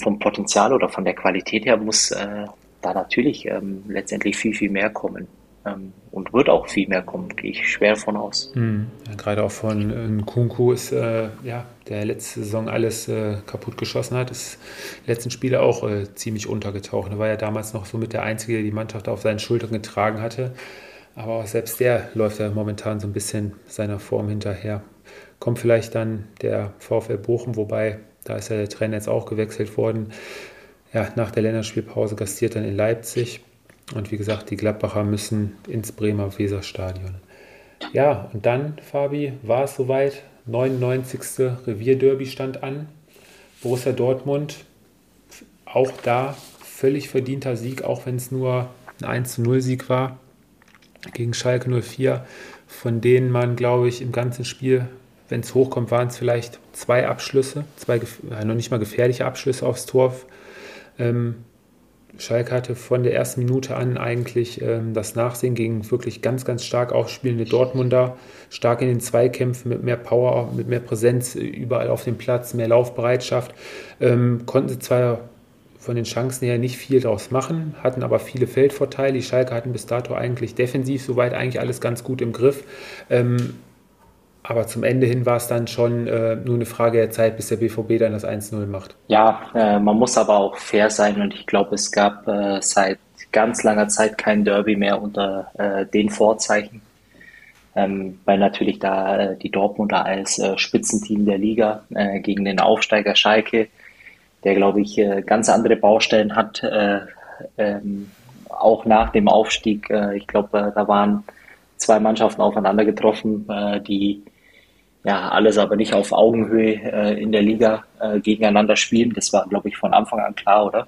vom Potenzial oder von der Qualität her muss äh, da natürlich ähm, letztendlich viel, viel mehr kommen. Ähm, und wird auch viel mehr kommen, gehe ich schwer von aus. Mhm. Ja, gerade auch von äh, Kunku ist, äh, ja, der letzte Saison alles äh, kaputt geschossen hat, ist letzten Spiele auch äh, ziemlich untergetaucht. Er war ja damals noch so mit der Einzige, der die Mannschaft auf seinen Schultern getragen hatte. Aber auch selbst der läuft ja momentan so ein bisschen seiner Form hinterher. Kommt vielleicht dann der VfL Bochum, wobei da ist ja der Trainer jetzt auch gewechselt worden. Ja, nach der Länderspielpause gastiert dann in Leipzig. Und wie gesagt, die Gladbacher müssen ins Bremer Weserstadion. Ja, und dann, Fabi, war es soweit. 99. Revierderby stand an. Borussia Dortmund, auch da völlig verdienter Sieg, auch wenn es nur ein 1-0-Sieg war gegen Schalke 04, von denen man, glaube ich, im ganzen Spiel, wenn es hochkommt, waren es vielleicht zwei Abschlüsse, zwei noch nicht mal gefährliche Abschlüsse aufs Tor. Ähm, Schalke hatte von der ersten Minute an eigentlich ähm, das Nachsehen gegen wirklich ganz, ganz stark aufspielende Dortmunder, stark in den Zweikämpfen mit mehr Power, mit mehr Präsenz überall auf dem Platz, mehr Laufbereitschaft. Ähm, konnten sie zwar von den Chancen her nicht viel draus machen, hatten aber viele Feldvorteile. Die Schalke hatten bis dato eigentlich defensiv soweit eigentlich alles ganz gut im Griff. Ähm, aber zum Ende hin war es dann schon äh, nur eine Frage der Zeit, bis der BVB dann das 1-0 macht. Ja, äh, man muss aber auch fair sein und ich glaube, es gab äh, seit ganz langer Zeit kein Derby mehr unter äh, den Vorzeichen. Ähm, weil natürlich da äh, die Dortmunder als äh, Spitzenteam der Liga gegen den Aufsteiger Schalke, der glaube ich ganz andere Baustellen hat, ähm, auch nach dem Aufstieg. ich glaube, da waren zwei Mannschaften aufeinander getroffen, die ja, alles aber nicht auf Augenhöhe äh, in der Liga äh, gegeneinander spielen. Das war, glaube ich, von Anfang an klar, oder?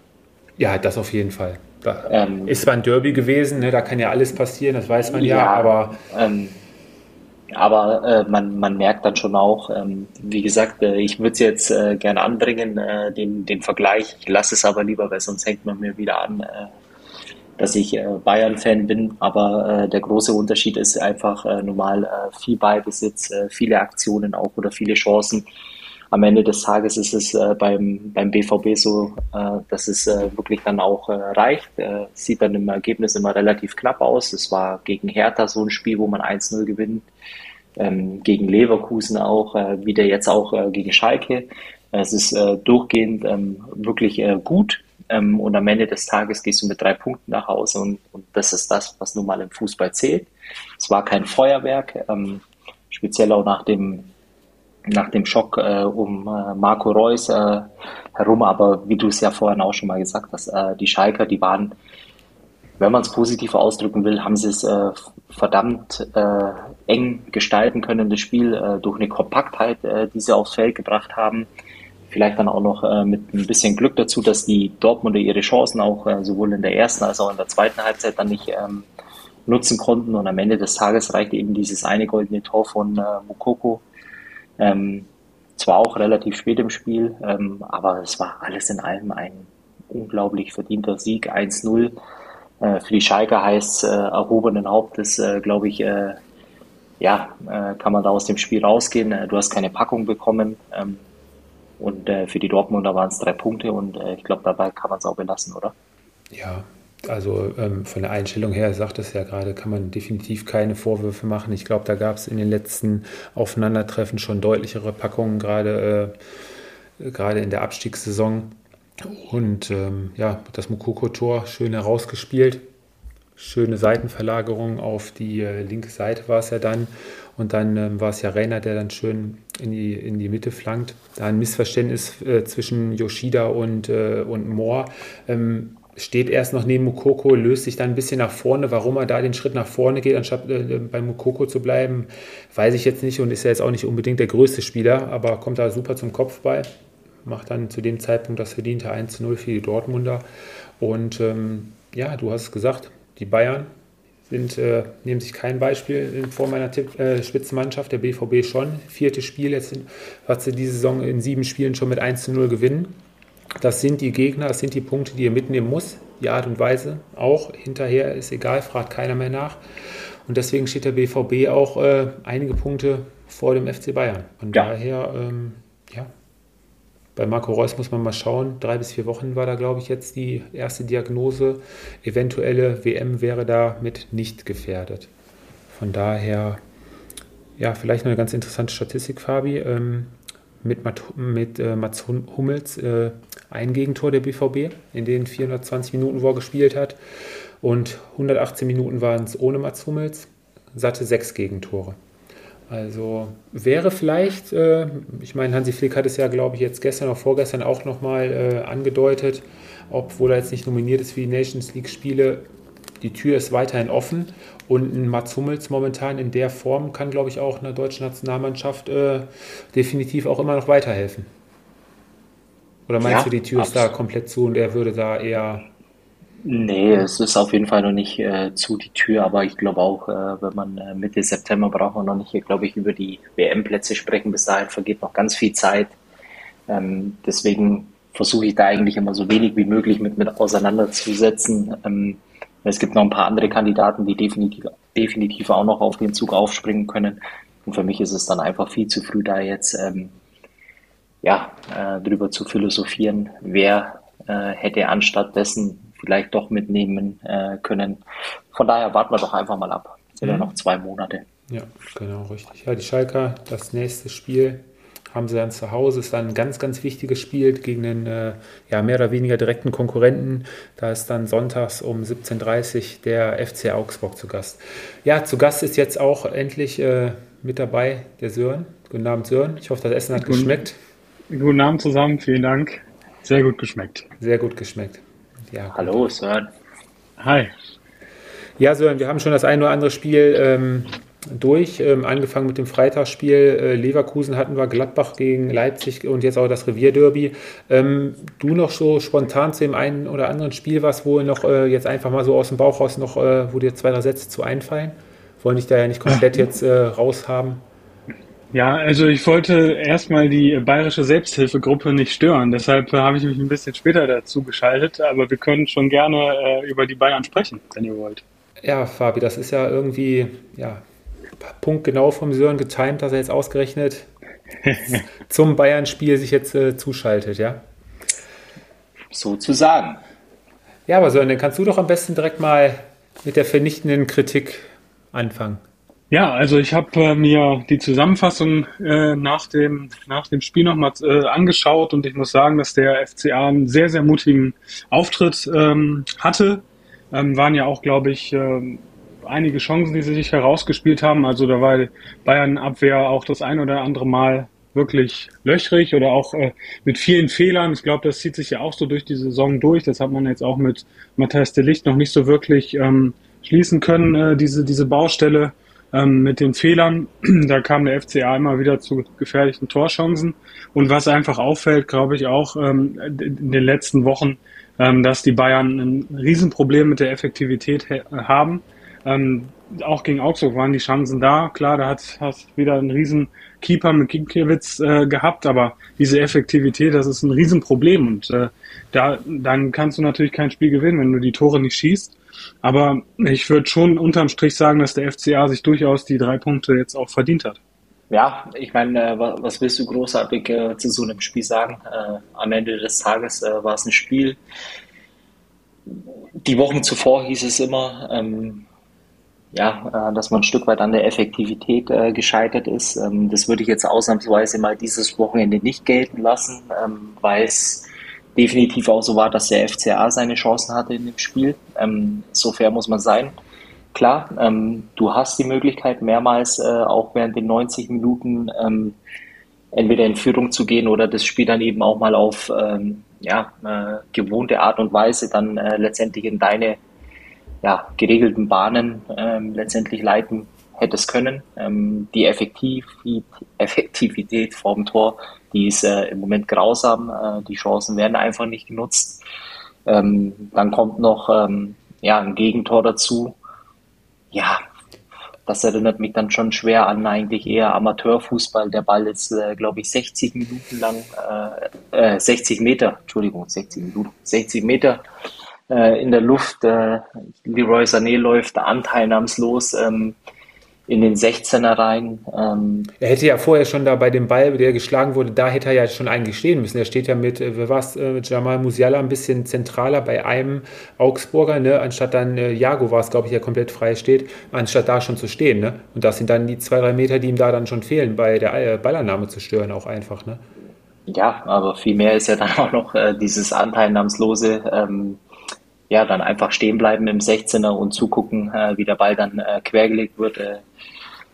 Ja, das auf jeden Fall. Da ähm, ist zwar ein Derby gewesen, ne, da kann ja alles passieren, das weiß man ja, ja aber. Ähm, aber äh, man, man merkt dann schon auch, ähm, wie gesagt, äh, ich würde es jetzt äh, gerne anbringen, äh, den, den Vergleich. Ich lasse es aber lieber, weil sonst hängt man mir wieder an, dass ich äh, Bayern-Fan bin, aber äh, der große Unterschied ist einfach äh, normal äh, viel Ballbesitz, äh, viele Aktionen auch oder viele Chancen. Am Ende des Tages ist es äh, beim, beim BVB so, äh, dass es äh, wirklich dann auch äh, reicht. Äh, sieht dann im Ergebnis immer relativ knapp aus. Es war gegen Hertha so ein Spiel, wo man 1-0 gewinnt. Ähm, gegen Leverkusen auch, äh, wieder jetzt auch äh, gegen Schalke. Es ist äh, durchgehend ähm, wirklich äh, gut ähm, und am Ende des Tages gehst du mit drei Punkten nach Hause und, und das ist das, was nun mal im Fußball zählt. Es war kein Feuerwerk, ähm, speziell auch nach dem, nach dem Schock äh, um äh, Marco Reus äh, herum, aber wie du es ja vorhin auch schon mal gesagt hast, äh, die Schalker, die waren, wenn man es positiv ausdrücken will, haben sie es äh, verdammt äh, eng gestalten können, das Spiel, durch eine Kompaktheit, die sie aufs Feld gebracht haben vielleicht dann auch noch äh, mit ein bisschen Glück dazu, dass die Dortmunder ihre Chancen auch äh, sowohl in der ersten als auch in der zweiten Halbzeit dann nicht ähm, nutzen konnten. Und am Ende des Tages reichte eben dieses eine goldene Tor von äh, Mukoko. Ähm, zwar auch relativ spät im Spiel, ähm, aber es war alles in allem ein unglaublich verdienter Sieg. 1-0. Äh, für die Schalke heißt äh, erhobenen Hauptes, äh, glaube ich, äh, ja, äh, kann man da aus dem Spiel rausgehen. Äh, du hast keine Packung bekommen. Ähm, und äh, für die Dortmunder waren es drei Punkte und äh, ich glaube, dabei kann man es auch belassen, oder? Ja, also ähm, von der Einstellung her, sagt es ja gerade, kann man definitiv keine Vorwürfe machen. Ich glaube, da gab es in den letzten Aufeinandertreffen schon deutlichere Packungen, gerade, äh, in der Abstiegssaison. Und ähm, ja, das Mukoko-Tor schön herausgespielt. Schöne Seitenverlagerung auf die äh, linke Seite war es ja dann. Und dann ähm, war es ja Rainer, der dann schön in die, in die Mitte flankt. Da ein Missverständnis äh, zwischen Yoshida und, äh, und Moore. Ähm, steht erst noch neben Mukoko, löst sich dann ein bisschen nach vorne. Warum er da den Schritt nach vorne geht, anstatt äh, bei Mukoko zu bleiben, weiß ich jetzt nicht und ist ja jetzt auch nicht unbedingt der größte Spieler, aber kommt da super zum Kopfball. Macht dann zu dem Zeitpunkt das verdiente 1-0 für die Dortmunder. Und ähm, ja, du hast es gesagt, die Bayern sind, äh, nehmen sich kein Beispiel vor meiner Tipp, äh, Spitzenmannschaft, der BVB schon. Viertes Spiel, jetzt hat sie diese Saison in sieben Spielen schon mit 1 zu 0 gewinnen. Das sind die Gegner, das sind die Punkte, die ihr mitnehmen muss. Die Art und Weise auch. Hinterher ist egal, fragt keiner mehr nach. Und deswegen steht der BVB auch äh, einige Punkte vor dem FC Bayern. Von ja. daher, ähm, ja, bei Marco Reus muss man mal schauen. Drei bis vier Wochen war da, glaube ich, jetzt die erste Diagnose. Eventuelle WM wäre da mit nicht gefährdet. Von daher, ja, vielleicht noch eine ganz interessante Statistik, Fabi. Ähm, mit, mit äh, Mats Hummels äh, ein Gegentor der BVB in den 420 Minuten, wo er gespielt hat. Und 118 Minuten waren es ohne Mats Hummels. Satte sechs Gegentore. Also wäre vielleicht, äh, ich meine, Hansi Flick hat es ja, glaube ich, jetzt gestern oder vorgestern auch nochmal äh, angedeutet, obwohl er jetzt nicht nominiert ist für die Nations League-Spiele, die Tür ist weiterhin offen und ein Mats Hummels momentan in der Form kann, glaube ich, auch einer deutschen Nationalmannschaft äh, definitiv auch immer noch weiterhelfen. Oder meinst ja, du, die Tür absolut. ist da komplett zu und er würde da eher Nee, es ist auf jeden Fall noch nicht äh, zu die Tür, aber ich glaube auch, äh, wenn man äh, Mitte September braucht man noch nicht, glaube ich, über die WM-Plätze sprechen. Bis dahin vergeht noch ganz viel Zeit. Ähm, deswegen versuche ich da eigentlich immer so wenig wie möglich mit, mit auseinanderzusetzen. Ähm, es gibt noch ein paar andere Kandidaten, die definitiv, definitiv auch noch auf den Zug aufspringen können. Und für mich ist es dann einfach viel zu früh, da jetzt ähm, ja, äh, drüber zu philosophieren, wer äh, hätte anstatt dessen vielleicht doch mitnehmen äh, können. Von daher warten wir doch einfach mal ab. Es sind mhm. ja noch zwei Monate. Ja, genau, richtig. Ja, die Schalker, das nächste Spiel haben sie dann zu Hause. Ist dann ein ganz, ganz wichtiges Spiel gegen einen äh, ja, mehr oder weniger direkten Konkurrenten. Da ist dann sonntags um 17.30 Uhr der FC Augsburg zu Gast. Ja, zu Gast ist jetzt auch endlich äh, mit dabei der Sören. Guten Abend, Sören. Ich hoffe, das Essen hat guten, geschmeckt. Guten Abend zusammen, vielen Dank. Sehr gut geschmeckt. Sehr gut geschmeckt. Ja, Hallo Sören. Hi. Ja, Sören, wir haben schon das ein oder andere Spiel ähm, durch. Ähm, angefangen mit dem Freitagsspiel. Äh, Leverkusen hatten wir, Gladbach gegen Leipzig und jetzt auch das Revierderby. Ähm, du noch so spontan zu dem einen oder anderen Spiel was, wo noch äh, jetzt einfach mal so aus dem Bauch raus noch, äh, wo dir zwei, drei Sätze zu einfallen? Wollen dich da ja nicht komplett jetzt äh, raushaben. Ja, also ich wollte erstmal die bayerische Selbsthilfegruppe nicht stören, deshalb habe ich mich ein bisschen später dazu geschaltet, aber wir können schon gerne äh, über die Bayern sprechen, wenn ihr wollt. Ja, Fabi, das ist ja irgendwie ja, punktgenau vom Sören getimt, dass er jetzt ausgerechnet zum Bayern-Spiel sich jetzt äh, zuschaltet, ja? Sozusagen. Ja, aber Sören, dann kannst du doch am besten direkt mal mit der vernichtenden Kritik anfangen. Ja, also ich habe äh, mir die Zusammenfassung äh, nach, dem, nach dem Spiel nochmal äh, angeschaut und ich muss sagen, dass der FCA einen sehr, sehr mutigen Auftritt ähm, hatte. Ähm, waren ja auch, glaube ich, äh, einige Chancen, die sie sich herausgespielt haben. Also da war Bayern Abwehr auch das ein oder andere Mal wirklich löchrig oder auch äh, mit vielen Fehlern. Ich glaube, das zieht sich ja auch so durch die Saison durch. Das hat man jetzt auch mit Matthias de Licht noch nicht so wirklich ähm, schließen können, äh, diese, diese Baustelle ähm, mit den Fehlern. da kam der FCA immer wieder zu gefährlichen Torchancen. Und was einfach auffällt, glaube ich, auch ähm, in den letzten Wochen, ähm, dass die Bayern ein Riesenproblem mit der Effektivität haben. Ähm, auch gegen Augsburg waren die Chancen da. Klar, da hat, hat wieder einen riesen Keeper mit Ginkiewicz äh, gehabt, aber diese Effektivität, das ist ein Riesenproblem und äh, da dann kannst du natürlich kein Spiel gewinnen, wenn du die Tore nicht schießt. Aber ich würde schon unterm Strich sagen, dass der FCA sich durchaus die drei Punkte jetzt auch verdient hat. Ja, ich meine, äh, was willst du großartig äh, zu so einem Spiel sagen? Äh, am Ende des Tages war es ein Spiel. Die Wochen zuvor hieß es immer, ähm, ja, dass man ein Stück weit an der Effektivität äh, gescheitert ist. Ähm, das würde ich jetzt ausnahmsweise mal dieses Wochenende nicht gelten lassen, ähm, weil es definitiv auch so war, dass der FCA seine Chancen hatte in dem Spiel. Ähm, so fair muss man sein. Klar, ähm, du hast die Möglichkeit, mehrmals äh, auch während den 90 Minuten ähm, entweder in Führung zu gehen oder das Spiel dann eben auch mal auf ähm, ja, äh, gewohnte Art und Weise dann äh, letztendlich in deine ja, geregelten Bahnen ähm, letztendlich leiten hättest können. Ähm, die Effektivität, Effektivität vorm Tor, die ist äh, im Moment grausam. Äh, die Chancen werden einfach nicht genutzt. Ähm, dann kommt noch ähm, ja, ein Gegentor dazu. Ja, das erinnert mich dann schon schwer an eigentlich eher Amateurfußball. Der Ball ist, äh, glaube ich, 60 Minuten lang, äh, 60 äh, Meter, Entschuldigung, 60 Minuten, 60 Meter äh, in der Luft. Äh, Leroy Sané läuft anteilnahmslos ähm, in den 16er rein. Ähm, er hätte ja vorher schon da bei dem Ball, der geschlagen wurde, da hätte er ja schon eigentlich stehen müssen. Er steht ja mit, äh, wer war's, äh, mit Jamal Musiala ein bisschen zentraler bei einem Augsburger, ne? anstatt dann äh, Jago war es, glaube ich, der komplett frei steht, anstatt da schon zu stehen. Ne? Und das sind dann die zwei, drei Meter, die ihm da dann schon fehlen, bei der äh, Ballannahme zu stören auch einfach. Ne? Ja, aber viel mehr ist ja dann auch noch äh, dieses Anteilnahmslose. Ähm, ja, dann einfach stehen bleiben im 16er und zugucken, äh, wie der Ball dann äh, quergelegt wird. Äh,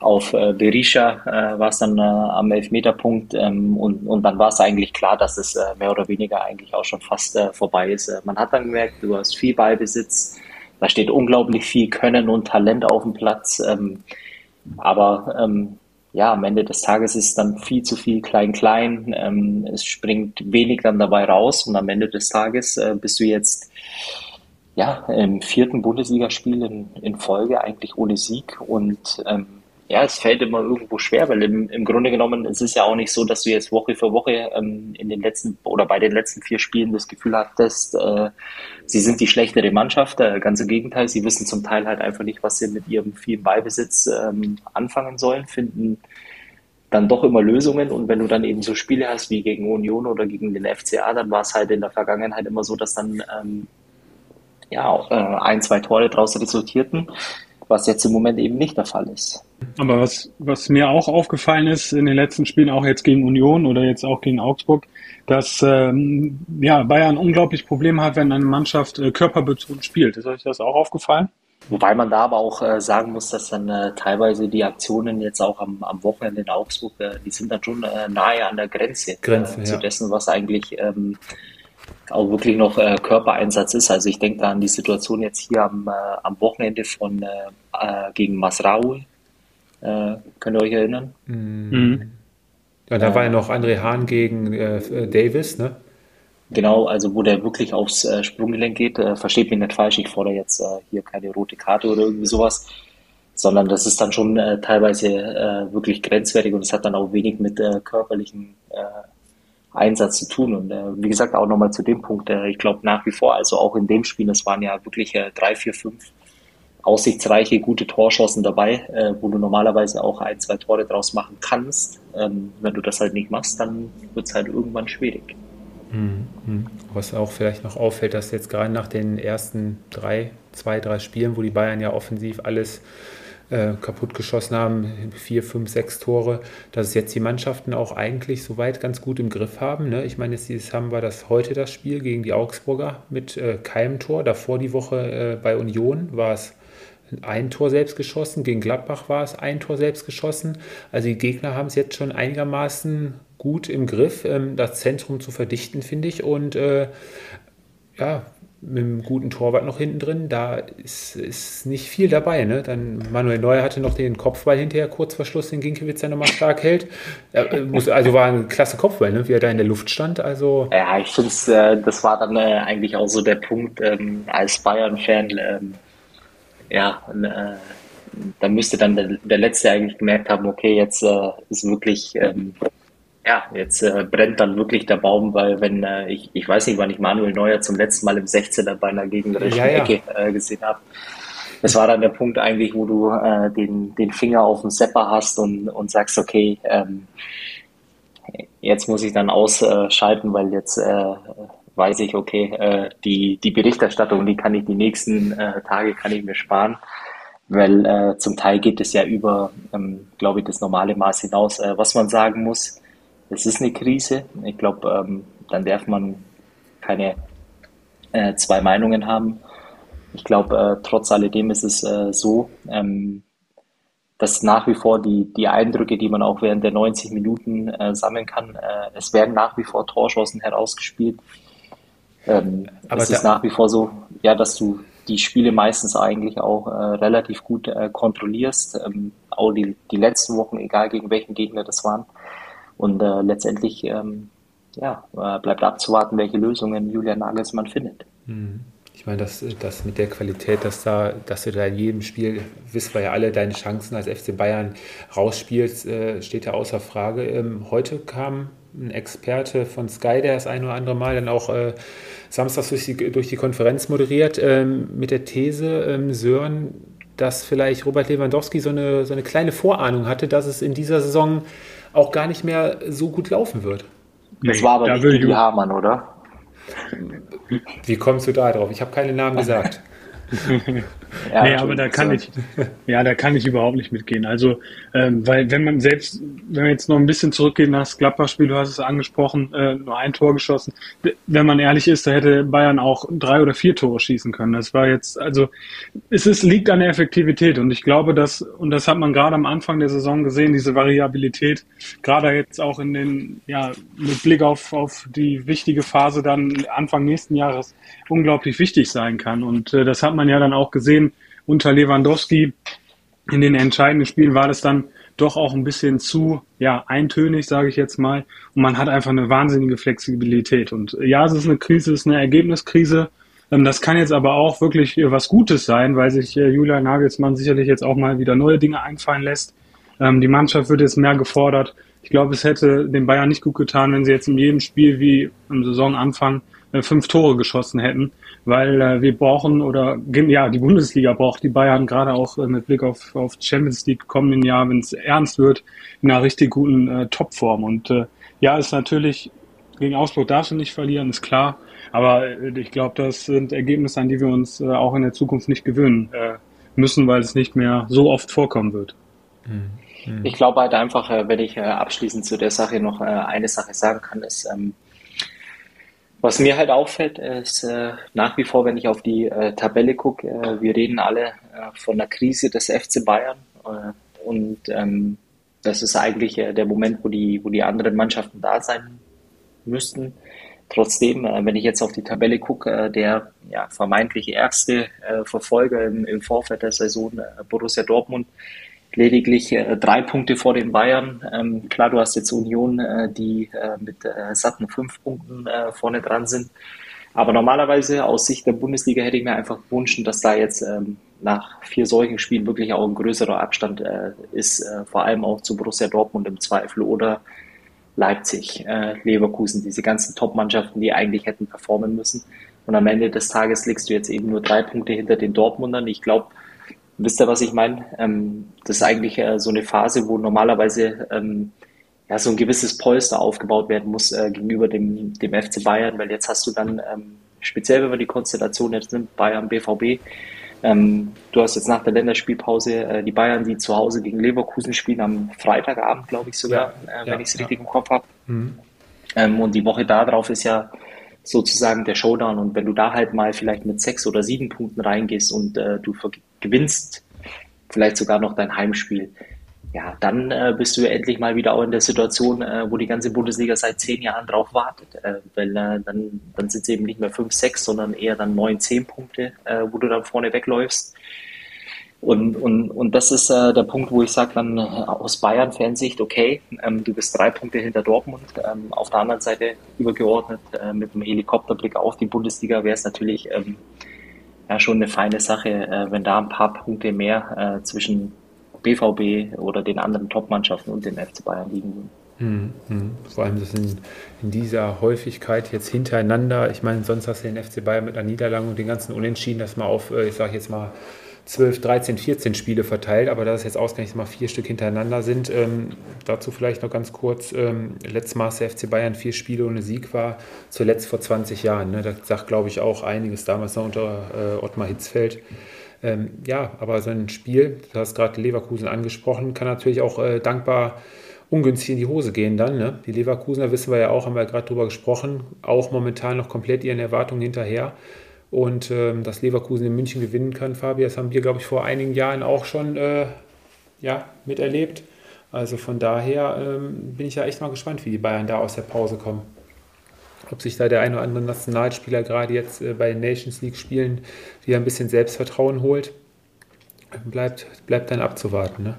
auf äh, Berisha äh, war es dann äh, am Elfmeterpunkt ähm, und, und dann war es eigentlich klar, dass es äh, mehr oder weniger eigentlich auch schon fast äh, vorbei ist. Äh, man hat dann gemerkt, du hast viel Ballbesitz, da steht unglaublich viel Können und Talent auf dem Platz, ähm, aber ähm, ja, am Ende des Tages ist dann viel zu viel klein-klein. Ähm, es springt wenig dann dabei raus und am Ende des Tages äh, bist du jetzt ja, im vierten Bundesligaspiel in, in Folge eigentlich ohne Sieg und ähm, ja, es fällt immer irgendwo schwer, weil im, im Grunde genommen ist es ja auch nicht so, dass du jetzt Woche für Woche ähm, in den letzten oder bei den letzten vier Spielen das Gefühl hattest, äh, sie sind die schlechtere Mannschaft. Äh, ganz im Gegenteil, sie wissen zum Teil halt einfach nicht, was sie mit ihrem vielen Beibesitz ähm, anfangen sollen, finden dann doch immer Lösungen und wenn du dann eben so Spiele hast wie gegen Union oder gegen den FCA, dann war es halt in der Vergangenheit immer so, dass dann ähm, ja, äh, ein, zwei Tore daraus resultierten, was jetzt im Moment eben nicht der Fall ist. Aber was, was mir auch aufgefallen ist in den letzten Spielen, auch jetzt gegen Union oder jetzt auch gegen Augsburg, dass ähm, ja, Bayern unglaublich Probleme hat, wenn eine Mannschaft äh, körperbetont spielt. Ist euch das auch aufgefallen? Wobei man da aber auch äh, sagen muss, dass dann äh, teilweise die Aktionen jetzt auch am, am Wochenende in Augsburg, äh, die sind dann schon äh, nahe an der Grenze, Grenze äh, zu dessen, was eigentlich ähm, auch wirklich noch äh, Körpereinsatz ist. Also ich denke da an die Situation jetzt hier am, äh, am Wochenende von äh, äh gegen Masraoui. Äh, könnt ihr euch erinnern? Mhm. Ja, da war ja noch André Hahn gegen äh, Davis, ne? Genau, also wo der wirklich aufs Sprunggelenk geht. versteht mich nicht falsch, ich fordere jetzt hier keine rote Karte oder irgendwie sowas sondern das ist dann schon äh, teilweise äh, wirklich grenzwertig und es hat dann auch wenig mit äh, körperlichen äh, Einsatz zu tun. Und äh, wie gesagt, auch nochmal zu dem Punkt, äh, ich glaube nach wie vor, also auch in dem Spiel, es waren ja wirklich äh, drei, vier, fünf aussichtsreiche, gute Torschossen dabei, äh, wo du normalerweise auch ein, zwei Tore draus machen kannst. Ähm, wenn du das halt nicht machst, dann wird es halt irgendwann schwierig. Mhm. Was auch vielleicht noch auffällt, dass jetzt gerade nach den ersten drei, zwei, drei Spielen, wo die Bayern ja offensiv alles äh, kaputt geschossen haben, vier, fünf, sechs Tore, dass jetzt die Mannschaften auch eigentlich soweit ganz gut im Griff haben. Ne? Ich meine, jetzt haben wir das heute das Spiel gegen die Augsburger mit äh, keinem Tor. Davor die Woche äh, bei Union war es ein Tor selbst geschossen, gegen Gladbach war es ein Tor selbst geschossen. Also die Gegner haben es jetzt schon einigermaßen gut im Griff, ähm, das Zentrum zu verdichten, finde ich. Und äh, ja, mit einem guten Torwart noch hinten drin, da ist, ist nicht viel dabei. Ne? Dann Manuel Neuer hatte noch den Kopfball hinterher, kurz vor Schluss, den Ginkiewicz ja nochmal stark hält. Muss, also war ein klasse Kopfball, ne? wie er da in der Luft stand. Also ja, ich finde äh, das war dann äh, eigentlich auch so der Punkt ähm, als Bayern-Fan. Ähm, ja, äh, da müsste dann der, der, Letzte eigentlich gemerkt haben, okay, jetzt äh, ist wirklich ähm, ja, jetzt äh, brennt dann wirklich der Baum, weil wenn äh, ich, ich weiß nicht, wann ich Manuel Neuer zum letzten Mal im 16er bei einer gegnerischen ja, ja. Ecke äh, gesehen habe. Das war dann der Punkt eigentlich, wo du äh, den, den Finger auf dem Sepper hast und, und sagst, okay, ähm, jetzt muss ich dann ausschalten, weil jetzt äh, weiß ich, okay, äh, die, die Berichterstattung, die kann ich die nächsten äh, Tage kann ich mir sparen, weil äh, zum Teil geht es ja über, ähm, glaube ich, das normale Maß hinaus. Äh, was man sagen muss, es ist eine Krise. Ich glaube, ähm, dann darf man keine äh, zwei Meinungen haben. Ich glaube, äh, trotz alledem ist es äh, so, ähm, dass nach wie vor die, die Eindrücke, die man auch während der 90 Minuten äh, sammeln kann, äh, es werden nach wie vor Torschancen herausgespielt. Ähm, Aber es ist nach wie vor so, ja, dass du die Spiele meistens eigentlich auch äh, relativ gut kontrollierst. Ähm, auch die, die letzten Wochen, egal gegen welchen Gegner das waren. Und äh, letztendlich ähm, ja, äh, bleibt abzuwarten, welche Lösungen Julian Nagelsmann findet. Mhm. Ich meine, das, das mit der Qualität, dass, da, dass du da in jedem Spiel, wissen wir ja alle, deine Chancen als FC Bayern rausspielst, äh, steht ja außer Frage. Ähm, heute kam ein Experte von Sky, der das ein oder andere Mal dann auch äh, samstags durch die, durch die Konferenz moderiert, ähm, mit der These, ähm, Sören, dass vielleicht Robert Lewandowski so eine, so eine kleine Vorahnung hatte, dass es in dieser Saison auch gar nicht mehr so gut laufen wird. Das nee, war aber nicht Didi Hamann, oder? Wie kommst du da drauf? Ich habe keine Namen gesagt. ja, nee, aber da kann ich, ja, da kann ich überhaupt nicht mitgehen. Also, ähm, weil wenn man selbst, wenn wir jetzt noch ein bisschen zurückgehen, das Gladbach-Spiel, du hast es angesprochen, äh, nur ein Tor geschossen. Wenn man ehrlich ist, da hätte Bayern auch drei oder vier Tore schießen können. Das war jetzt, also, es ist, liegt an der Effektivität und ich glaube, dass, und das hat man gerade am Anfang der Saison gesehen, diese Variabilität, gerade jetzt auch in den, ja, mit Blick auf, auf die wichtige Phase dann Anfang nächsten Jahres unglaublich wichtig sein kann. Und äh, das hat man ja dann auch gesehen unter Lewandowski. In den entscheidenden Spielen war das dann doch auch ein bisschen zu ja, eintönig, sage ich jetzt mal. Und man hat einfach eine wahnsinnige Flexibilität. Und äh, ja, es ist eine Krise, es ist eine Ergebniskrise. Ähm, das kann jetzt aber auch wirklich äh, was Gutes sein, weil sich äh, Julian Nagelsmann sicherlich jetzt auch mal wieder neue Dinge einfallen lässt. Ähm, die Mannschaft wird jetzt mehr gefordert. Ich glaube, es hätte den Bayern nicht gut getan, wenn sie jetzt in jedem Spiel wie im Saisonanfang äh, fünf Tore geschossen hätten, weil äh, wir brauchen oder ja, die Bundesliga braucht die Bayern gerade auch äh, mit Blick auf, auf Champions League kommenden Jahr, wenn es ernst wird, in einer richtig guten äh, Topform. Und äh, ja, ist natürlich gegen Ausbruch darfst du nicht verlieren, ist klar. Aber äh, ich glaube, das sind Ergebnisse, an die wir uns äh, auch in der Zukunft nicht gewöhnen äh, müssen, weil es nicht mehr so oft vorkommen wird. Mhm. Ich glaube halt einfach, äh, wenn ich äh, abschließend zu der Sache noch äh, eine Sache sagen kann, ist, ähm, was mir halt auffällt, ist äh, nach wie vor, wenn ich auf die äh, Tabelle gucke, äh, wir reden alle äh, von der Krise des FC Bayern. Äh, und ähm, das ist eigentlich äh, der Moment, wo die, wo die anderen Mannschaften da sein müssten. Trotzdem, wenn ich jetzt auf die Tabelle gucke, der ja, vermeintlich erste Verfolger im, im Vorfeld der Saison, Borussia Dortmund, lediglich äh, drei Punkte vor den Bayern. Ähm, klar, du hast jetzt Union, äh, die äh, mit äh, satten fünf Punkten äh, vorne dran sind. Aber normalerweise aus Sicht der Bundesliga hätte ich mir einfach gewünscht, dass da jetzt ähm, nach vier solchen Spielen wirklich auch ein größerer Abstand äh, ist, vor allem auch zu Borussia Dortmund im Zweifel oder Leipzig, Leverkusen, diese ganzen Top-Mannschaften, die eigentlich hätten performen müssen. Und am Ende des Tages liegst du jetzt eben nur drei Punkte hinter den Dortmundern. Ich glaube, wisst ihr, was ich meine? Ähm, das ist eigentlich äh, so eine Phase, wo normalerweise ähm, ja, so ein gewisses Polster aufgebaut werden muss äh, gegenüber dem, dem FC Bayern, weil jetzt hast du dann, ähm, speziell wenn man die Konstellation jetzt nimmt, Bayern, BVB, ähm, du hast jetzt nach der Länderspielpause äh, die Bayern, die zu Hause gegen Leverkusen spielen, am Freitagabend, glaube ich sogar, ja, äh, wenn ja, ich es ja. richtig im Kopf habe. Mhm. Ähm, und die Woche darauf ist ja sozusagen der Showdown. Und wenn du da halt mal vielleicht mit sechs oder sieben Punkten reingehst und äh, du gewinnst vielleicht sogar noch dein Heimspiel, ja, dann äh, bist du endlich mal wieder auch in der Situation, äh, wo die ganze Bundesliga seit zehn Jahren drauf wartet. Äh, weil äh, dann, dann sind es eben nicht mehr fünf, sechs, sondern eher dann neun, zehn Punkte, äh, wo du dann vorne wegläufst. Und, und, und das ist äh, der Punkt, wo ich sage dann äh, aus Bayern-Fansicht, okay, ähm, du bist drei Punkte hinter Dortmund. Ähm, auf der anderen Seite übergeordnet äh, mit einem Helikopterblick auf die Bundesliga wäre es natürlich ähm, ja, schon eine feine Sache, äh, wenn da ein paar Punkte mehr äh, zwischen BVB oder den anderen Top-Mannschaften und den FC Bayern liegen würden. Mhm, mhm. Vor allem das in, in, dieser Häufigkeit jetzt hintereinander. Ich meine, sonst hast du den FC Bayern mit einer Niederlage und den ganzen Unentschieden, dass man auf, äh, ich sage jetzt mal, 12, 13, 14 Spiele verteilt, aber da es jetzt ausgerechnet mal vier Stück hintereinander sind, ähm, dazu vielleicht noch ganz kurz, ähm, letztes Mal der FC Bayern vier Spiele ohne Sieg war, zuletzt vor 20 Jahren. Ne? Das sagt, glaube ich, auch einiges damals noch unter äh, Ottmar Hitzfeld. Ähm, ja, aber so ein Spiel, du hast gerade Leverkusen angesprochen, kann natürlich auch äh, dankbar ungünstig in die Hose gehen dann. Ne? Die Leverkusener wissen wir ja auch, haben wir ja gerade drüber gesprochen, auch momentan noch komplett ihren Erwartungen hinterher. Und ähm, dass Leverkusen in München gewinnen kann, Fabi, das haben wir, glaube ich, vor einigen Jahren auch schon äh, ja, miterlebt. Also von daher ähm, bin ich ja echt mal gespannt, wie die Bayern da aus der Pause kommen ob sich da der ein oder andere Nationalspieler gerade jetzt äh, bei den Nations League Spielen wieder ein bisschen Selbstvertrauen holt, bleibt, bleibt dann abzuwarten. Ne?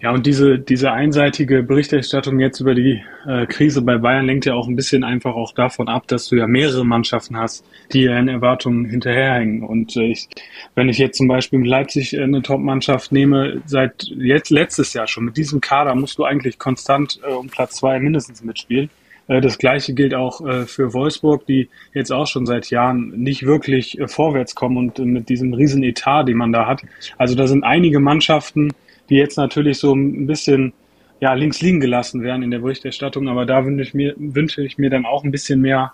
Ja, und diese, diese einseitige Berichterstattung jetzt über die äh, Krise bei Bayern lenkt ja auch ein bisschen einfach auch davon ab, dass du ja mehrere Mannschaften hast, die ja in Erwartungen hinterherhängen. Und äh, ich, wenn ich jetzt zum Beispiel mit Leipzig äh, eine Top-Mannschaft nehme, seit jetzt letztes Jahr schon, mit diesem Kader musst du eigentlich konstant äh, um Platz zwei mindestens mitspielen. Äh, das gleiche gilt auch äh, für Wolfsburg, die jetzt auch schon seit Jahren nicht wirklich äh, vorwärts kommen und mit diesem riesen Etat, den man da hat. Also da sind einige Mannschaften, die jetzt natürlich so ein bisschen ja, links liegen gelassen werden in der Berichterstattung, aber da wünsche ich mir, wünsche ich mir dann auch ein bisschen mehr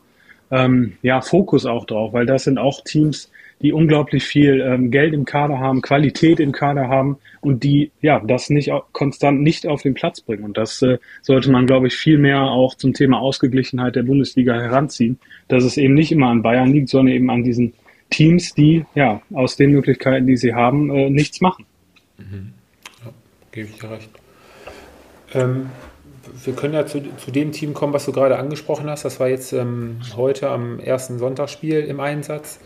ähm, ja, Fokus auch drauf, weil das sind auch Teams, die unglaublich viel ähm, Geld im Kader haben, Qualität im Kader haben und die ja das nicht konstant nicht auf den Platz bringen. Und das äh, sollte man, glaube ich, viel mehr auch zum Thema Ausgeglichenheit der Bundesliga heranziehen, dass es eben nicht immer an Bayern liegt, sondern eben an diesen Teams, die ja aus den Möglichkeiten, die sie haben, äh, nichts machen. Mhm. Gebe ich dir recht. Ähm, wir können ja zu, zu, dem Team kommen, was du gerade angesprochen hast. Das war jetzt ähm, heute am ersten Sonntagsspiel im Einsatz.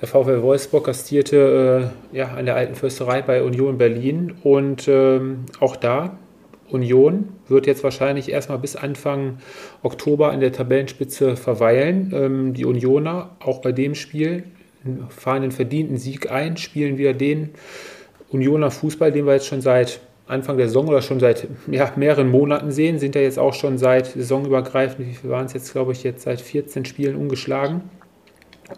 Der VfL Wolfsburg gastierte äh, ja, an der alten Fürsterei bei Union Berlin und ähm, auch da, Union wird jetzt wahrscheinlich erstmal bis Anfang Oktober an der Tabellenspitze verweilen. Ähm, die Unioner, auch bei dem Spiel, fahren den verdienten Sieg ein, spielen wieder den Unioner Fußball, den wir jetzt schon seit Anfang der Saison oder schon seit ja, mehreren Monaten sehen, sind ja jetzt auch schon seit saisonübergreifend, wie viel waren es jetzt, glaube ich, jetzt seit 14 Spielen ungeschlagen.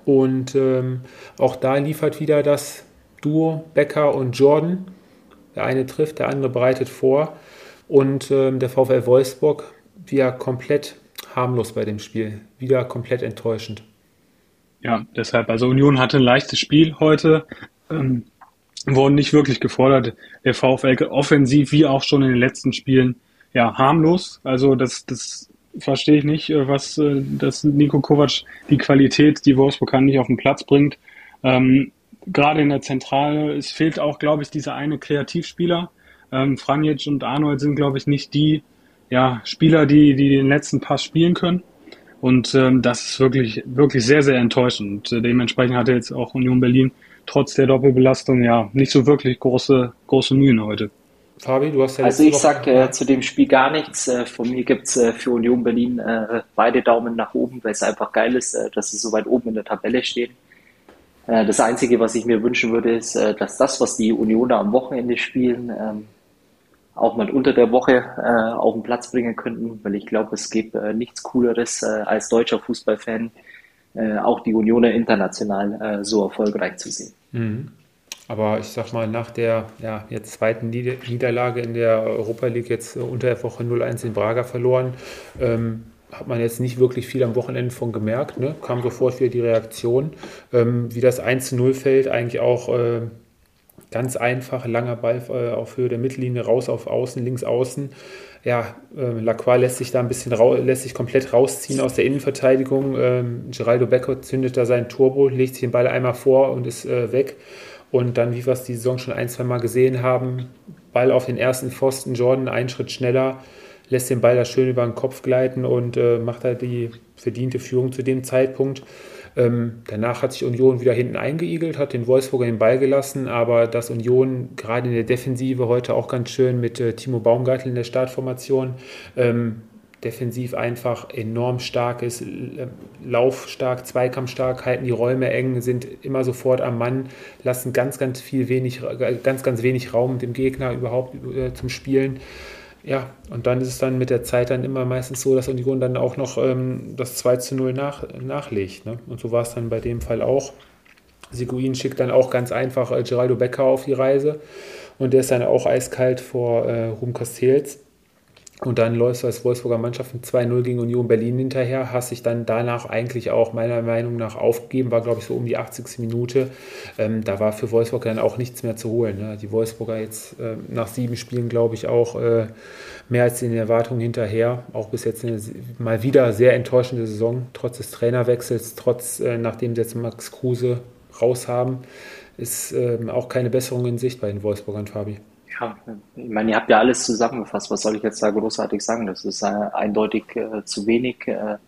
Und ähm, auch da liefert wieder das Duo Becker und Jordan. Der eine trifft, der andere bereitet vor. Und ähm, der VfL Wolfsburg wieder komplett harmlos bei dem Spiel. Wieder komplett enttäuschend. Ja, deshalb, also Union hatte ein leichtes Spiel heute. Ähm, wurden nicht wirklich gefordert. Der VfL offensiv wie auch schon in den letzten Spielen ja harmlos. Also das, das verstehe ich nicht, äh, was äh, dass Nico Kovac die Qualität, die Wolfsburg kann, nicht auf den Platz bringt. Ähm, Gerade in der Zentrale, es fehlt auch, glaube ich, dieser eine Kreativspieler. Ähm, Franjic und Arnold sind, glaube ich, nicht die ja, Spieler, die, die den letzten Pass spielen können. Und ähm, das ist wirklich, wirklich sehr, sehr enttäuschend. Und äh, dementsprechend hatte jetzt auch Union Berlin trotz der Doppelbelastung ja nicht so wirklich große, große Mühen heute. Fabi, du hast ja Also ich sage äh, zu dem Spiel gar nichts. Äh, von mir gibt's äh, für Union Berlin äh, beide Daumen nach oben, weil es einfach geil ist, äh, dass sie so weit oben in der Tabelle stehen. Äh, das Einzige, was ich mir wünschen würde, ist, äh, dass das, was die Unioner am Wochenende spielen, ähm, auch mal unter der Woche äh, auf den Platz bringen könnten, weil ich glaube, es gibt äh, nichts Cooleres äh, als deutscher Fußballfan, äh, auch die Unioner international äh, so erfolgreich zu sehen. Mhm. Aber ich sag mal, nach der ja, jetzt zweiten Nieder Niederlage in der Europa League, jetzt unter der Woche 0-1 in Braga verloren, ähm, hat man jetzt nicht wirklich viel am Wochenende von gemerkt. Ne? Kam sofort wieder die Reaktion. Ähm, wie das 1-0 fällt, eigentlich auch äh, ganz einfach, langer Ball äh, auf Höhe der Mittellinie, raus auf Außen, links außen. Ja, äh, Lacroix lässt sich da ein bisschen lässt sich komplett rausziehen aus der Innenverteidigung. Ähm, Geraldo Becker zündet da sein Turbo, legt sich den Ball einmal vor und ist äh, weg. Und dann, wie wir es die Saison schon ein, zwei Mal gesehen haben, Ball auf den ersten Pfosten, Jordan einen Schritt schneller, lässt den Ball da schön über den Kopf gleiten und äh, macht da die verdiente Führung zu dem Zeitpunkt. Ähm, danach hat sich Union wieder hinten eingeigelt, hat den Wolfsburger den Ball gelassen, aber dass Union gerade in der Defensive heute auch ganz schön mit äh, Timo Baumgartel in der Startformation ähm, defensiv einfach enorm stark ist, laufstark, zweikampfstark, halten die Räume eng, sind immer sofort am Mann, lassen ganz, ganz viel wenig, ganz, ganz wenig Raum dem Gegner überhaupt äh, zum Spielen. Ja, und dann ist es dann mit der Zeit dann immer meistens so, dass Union dann auch noch ähm, das 2 zu 0 nach, nachlegt. Ne? Und so war es dann bei dem Fall auch. Seguin schickt dann auch ganz einfach äh, Geraldo Becker auf die Reise und der ist dann auch eiskalt vor äh, Ruhm Castells. Und dann läufst du als Wolfsburger Mannschaft mit 2-0 gegen Union Berlin hinterher, hast dich dann danach eigentlich auch meiner Meinung nach aufgegeben, war glaube ich so um die 80. Minute. Ähm, da war für Wolfsburg dann auch nichts mehr zu holen. Ne? Die Wolfsburger jetzt äh, nach sieben Spielen glaube ich auch äh, mehr als den Erwartungen hinterher. Auch bis jetzt eine mal wieder sehr enttäuschende Saison, trotz des Trainerwechsels, trotz äh, nachdem sie jetzt Max Kruse raus haben, ist ähm, auch keine Besserung in Sicht bei den Wolfsburgern, Fabi. Ja, ich meine, ihr habt ja alles zusammengefasst. Was soll ich jetzt da großartig sagen? Das ist äh, eindeutig äh, zu wenig. Äh,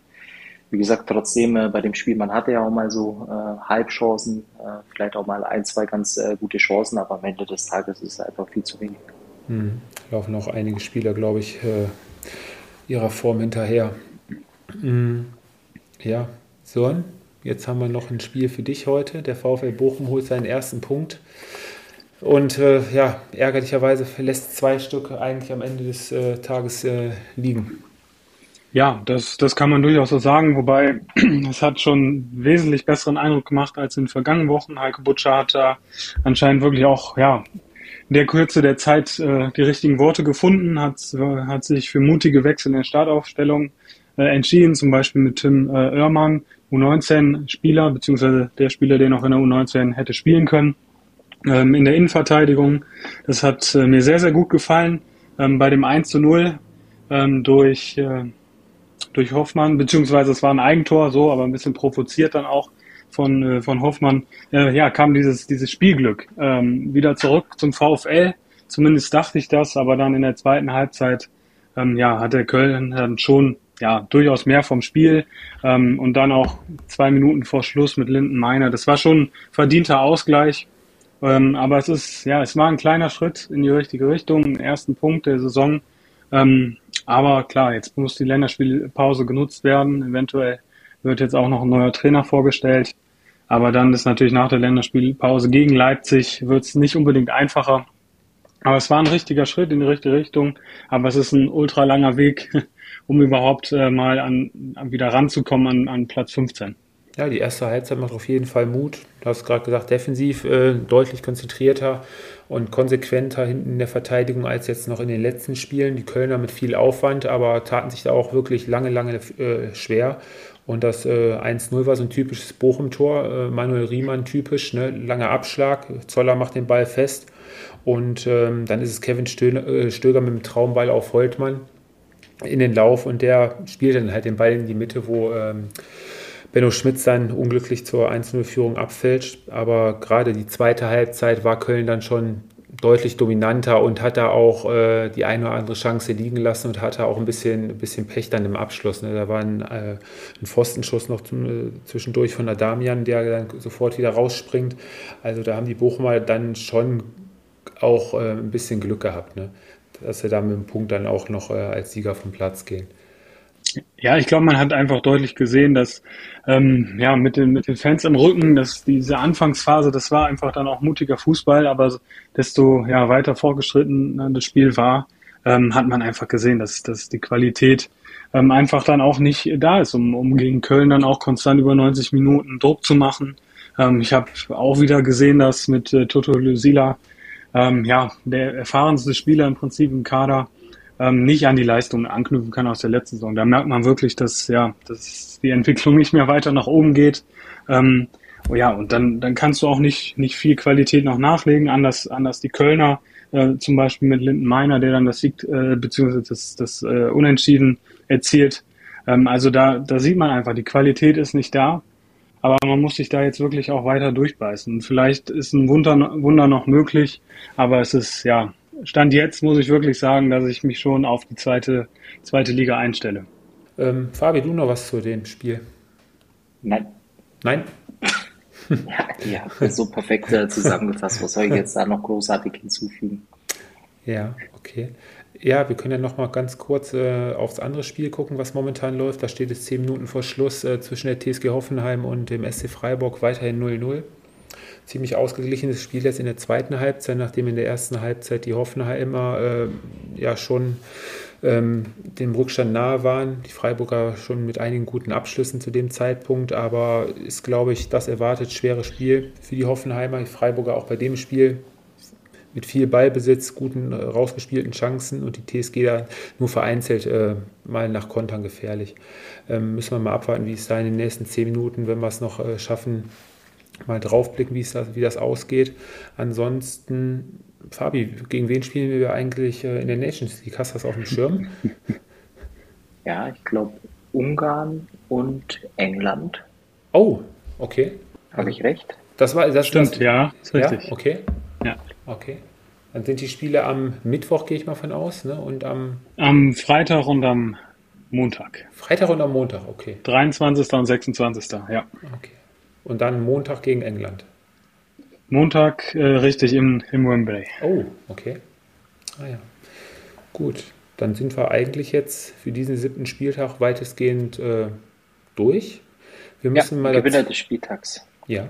wie gesagt, trotzdem äh, bei dem Spiel, man hatte ja auch mal so äh, Halbchancen, äh, vielleicht auch mal ein, zwei ganz gute Chancen, aber am Ende des Tages ist es einfach viel zu wenig. Hm. Laufen auch einige Spieler, glaube ich, ihrer Form hinterher. Hm. Ja, Sören, jetzt haben wir noch ein Spiel für dich heute. Der VfL Bochum holt seinen ersten Punkt. Und äh, ja, ärgerlicherweise lässt zwei Stück eigentlich am Ende des äh, Tages äh, liegen. Ja, das, das kann man durchaus so sagen, wobei es hat schon wesentlich besseren Eindruck gemacht als in den vergangenen Wochen. Heike Butcher hat da anscheinend wirklich auch, ja, in der Kürze der Zeit äh, die richtigen Worte gefunden, hat, hat sich für mutige Wechsel in der Startaufstellung äh, entschieden, zum Beispiel mit Tim äh, Oermann, U19-Spieler, beziehungsweise der Spieler, der noch in der U19 hätte spielen können ähm, in der Innenverteidigung. Das hat äh, mir sehr, sehr gut gefallen. Ähm, bei dem 1 zu 0 ähm, durch, äh, durch Hoffmann, beziehungsweise es war ein Eigentor, so, aber ein bisschen provoziert dann auch von, äh, von Hoffmann, äh, ja, kam dieses, dieses Spielglück ähm, wieder zurück zum VfL. Zumindest dachte ich das, aber dann in der zweiten Halbzeit, ähm, ja, der Köln dann schon ja, durchaus mehr vom Spiel ähm, und dann auch zwei Minuten vor Schluss mit Linden Meiner. Das war schon verdienter Ausgleich ähm, aber es ist, ja, es war ein kleiner Schritt in die richtige Richtung, ersten Punkt der Saison. Ähm, aber klar, jetzt muss die Länderspielpause genutzt werden. Eventuell wird jetzt auch noch ein neuer Trainer vorgestellt. Aber dann ist natürlich nach der Länderspielpause gegen Leipzig wird es nicht unbedingt einfacher. Aber es war ein richtiger Schritt in die richtige Richtung. Aber es ist ein ultra langer Weg, um überhaupt äh, mal an, wieder ranzukommen an, an Platz 15. Ja, die erste Halbzeit macht auf jeden Fall Mut. Du hast gerade gesagt, defensiv äh, deutlich konzentrierter und konsequenter hinten in der Verteidigung als jetzt noch in den letzten Spielen. Die Kölner mit viel Aufwand, aber taten sich da auch wirklich lange, lange äh, schwer. Und das äh, 1-0 war so ein typisches Bochum-Tor, äh, Manuel Riemann typisch, ne? langer Abschlag, Zoller macht den Ball fest und ähm, dann ist es Kevin Stöger, äh, Stöger mit dem Traumball auf Holtmann in den Lauf und der spielt dann halt den Ball in die Mitte, wo ähm, Benno Schmitz dann unglücklich zur 1-0-Führung abfälscht. Aber gerade die zweite Halbzeit war Köln dann schon deutlich dominanter und hat da auch äh, die eine oder andere Chance liegen lassen und hatte auch ein bisschen, ein bisschen Pech dann im Abschluss. Ne? Da war ein, äh, ein Pfostenschuss noch zum, äh, zwischendurch von Adamian, der dann sofort wieder rausspringt. Also da haben die Bochumer dann schon auch äh, ein bisschen Glück gehabt, ne? dass sie da mit dem Punkt dann auch noch äh, als Sieger vom Platz gehen. Ja, ich glaube, man hat einfach deutlich gesehen, dass ähm, ja mit den, mit den Fans im Rücken, dass diese Anfangsphase, das war einfach dann auch mutiger Fußball, aber desto ja, weiter vorgeschritten ne, das Spiel war, ähm, hat man einfach gesehen, dass, dass die Qualität ähm, einfach dann auch nicht da ist, um, um gegen Köln dann auch konstant über 90 Minuten Druck zu machen. Ähm, ich habe auch wieder gesehen, dass mit äh, Toto Lusila, ähm, ja, der erfahrenste Spieler im Prinzip im Kader, ähm, nicht an die Leistungen anknüpfen kann aus der letzten Saison. Da merkt man wirklich, dass ja, dass die Entwicklung nicht mehr weiter nach oben geht. Ähm, oh ja, und dann, dann kannst du auch nicht, nicht viel Qualität noch nachlegen, anders, anders die Kölner, äh, zum Beispiel mit Linden Meiner, der dann das Sieg, äh, beziehungsweise das, das äh, Unentschieden erzielt. Ähm, also da, da sieht man einfach, die Qualität ist nicht da. Aber man muss sich da jetzt wirklich auch weiter durchbeißen. Vielleicht ist ein Wunder, Wunder noch möglich, aber es ist, ja, Stand jetzt muss ich wirklich sagen, dass ich mich schon auf die zweite, zweite Liga einstelle. Ähm, Fabi, du noch was zu dem Spiel? Nein. Nein? ja, ihr habt das so perfekt äh, zusammengefasst. Was soll ich jetzt da noch großartig hinzufügen? Ja, okay. Ja, wir können ja noch mal ganz kurz äh, aufs andere Spiel gucken, was momentan läuft. Da steht es zehn Minuten vor Schluss äh, zwischen der TSG Hoffenheim und dem SC Freiburg weiterhin 0-0. Ziemlich ausgeglichenes Spiel jetzt in der zweiten Halbzeit, nachdem in der ersten Halbzeit die Hoffenheimer äh, ja schon ähm, dem Rückstand nahe waren. Die Freiburger schon mit einigen guten Abschlüssen zu dem Zeitpunkt, aber ist, glaube ich, das erwartet schwere Spiel für die Hoffenheimer. Die Freiburger auch bei dem Spiel mit viel Ballbesitz, guten äh, rausgespielten Chancen und die TSG da nur vereinzelt äh, mal nach Kontern gefährlich. Ähm, müssen wir mal abwarten, wie es da in den nächsten zehn Minuten, wenn wir es noch äh, schaffen, mal draufblicken, wie, es das, wie das ausgeht. Ansonsten, Fabi, gegen wen spielen wir eigentlich äh, in der Nations League? Hast du das auf dem Schirm? Ja, ich glaube Ungarn und England. Oh, okay. Habe ich recht? Das war das Stimmt, das, ja, ist richtig. Ja, okay. Ja. Okay. Dann sind die Spiele am Mittwoch, gehe ich mal von aus, ne? Und am Am Freitag und am Montag. Freitag und am Montag, okay. 23. und 26. Ja. okay. Und dann Montag gegen England. Montag äh, richtig im, im Wembley. Oh, okay. Ah ja. Gut. Dann sind wir eigentlich jetzt für diesen siebten Spieltag weitestgehend äh, durch. Wir Ja, müssen mal Gewinner des Spieltags. Ja.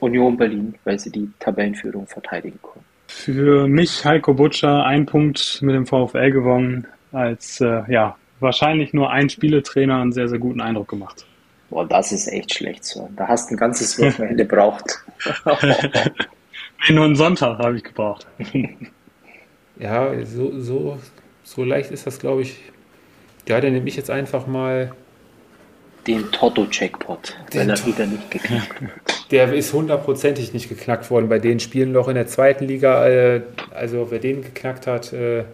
Union Berlin, weil sie die Tabellenführung verteidigen konnten. Für mich Heiko Butscher ein Punkt mit dem VfL gewonnen, als äh, ja wahrscheinlich nur ein Spieletrainer einen sehr, sehr guten Eindruck gemacht. Boah, das ist echt schlecht so. Da hast du ein ganzes Wochenende braucht. Nee, nur einen Sonntag habe ich gebraucht. Ja, so, so, so leicht ist das, glaube ich. Ja, dann nehme ich jetzt einfach mal. Den Toto-Jackpot, Den wenn er wieder nicht geknackt wird. Der ist hundertprozentig nicht geknackt worden bei den Spielen noch in der zweiten Liga. Äh, also wer den geknackt hat, äh,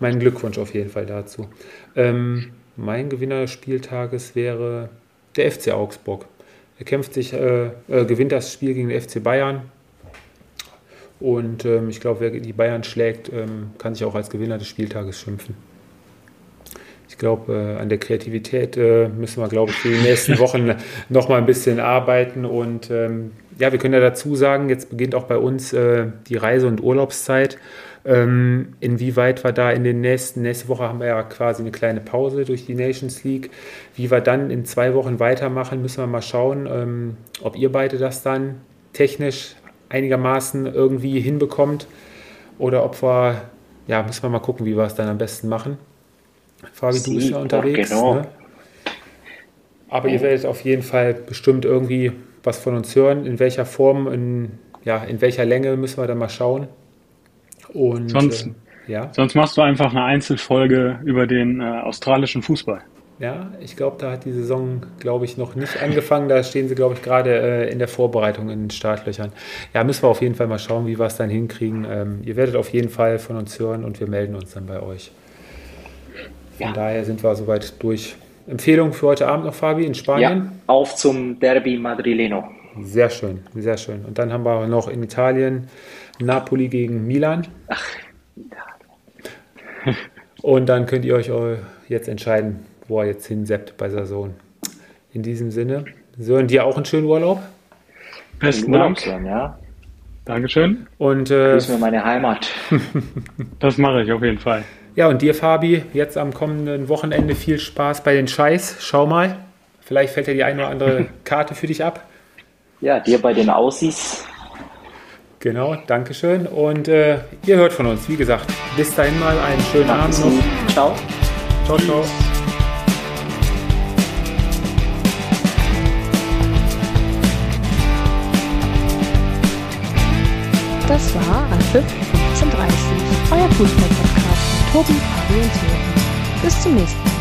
mein Glückwunsch auf jeden Fall dazu. Ähm, mein Gewinner des Spieltages wäre der FC Augsburg. Er kämpft sich, äh, äh, gewinnt das Spiel gegen den FC Bayern. Und ähm, ich glaube, wer die Bayern schlägt, ähm, kann sich auch als Gewinner des Spieltages schimpfen. Ich glaube, äh, an der Kreativität äh, müssen wir, glaube ich, für die nächsten Wochen noch mal ein bisschen arbeiten. Und ähm, ja, wir können ja dazu sagen, jetzt beginnt auch bei uns äh, die Reise- und Urlaubszeit. Ähm, inwieweit wir da in den nächsten, nächste Woche haben wir ja quasi eine kleine Pause durch die Nations League. Wie wir dann in zwei Wochen weitermachen, müssen wir mal schauen, ähm, ob ihr beide das dann technisch einigermaßen irgendwie hinbekommt oder ob wir, ja, müssen wir mal gucken, wie wir es dann am besten machen. Fabi, du bist Sie, ja unterwegs. genau. Ne? Aber ihr werdet auf jeden Fall bestimmt irgendwie was von uns hören. In welcher Form, in, ja, in welcher Länge müssen wir dann mal schauen. Und Sonst- äh, ja, Sonst machst du einfach eine Einzelfolge über den äh, australischen Fußball. ja, ich glaube, da hat die Saison, glaube ich, noch nicht angefangen. Da stehen sie, glaube ich, gerade äh, in der Vorbereitung in den Startlöchern. Ja, müssen wir auf jeden Fall mal schauen, wie wir es dann hinkriegen. Ähm, ihr werdet auf jeden Fall von uns hören und wir melden uns dann bei euch. Von Ja. daher sind wir soweit durch. Empfehlung für heute Abend noch, Fabi, in Ja, Spanien? auf zum Derby Madrileno. Sehr schön, sehr schön. Und dann haben wir noch in Italien Napoli gegen Milan. Und dann könnt ihr euch eu- jetzt entscheiden, wo er jetzt hinseppt bei Saison. In diesem Sinne, Sören, dir auch einen schönen Urlaub. Besten Urlaub Dank. sein, ja. Dankeschön. Und äh, Grüß mir meine Heimat. Das mache ich auf jeden Fall. ja, und dir, Fabi, jetzt am kommenden Wochenende viel Spaß bei den Scheiß. Schau mal. Vielleicht fällt ja die eine oder andere Karte für dich ab. Ja, dir bei den Aussies. Genau, Dankeschön. Und äh, ihr hört von uns, wie gesagt. Bis dahin mal einen schönen Abend noch. Ciao. Ciao, ciao. Das war Anpfiff 1530, euer Fußball-Podcast mit Tobi, Fabi und Sören. Bis zum nächsten Mal.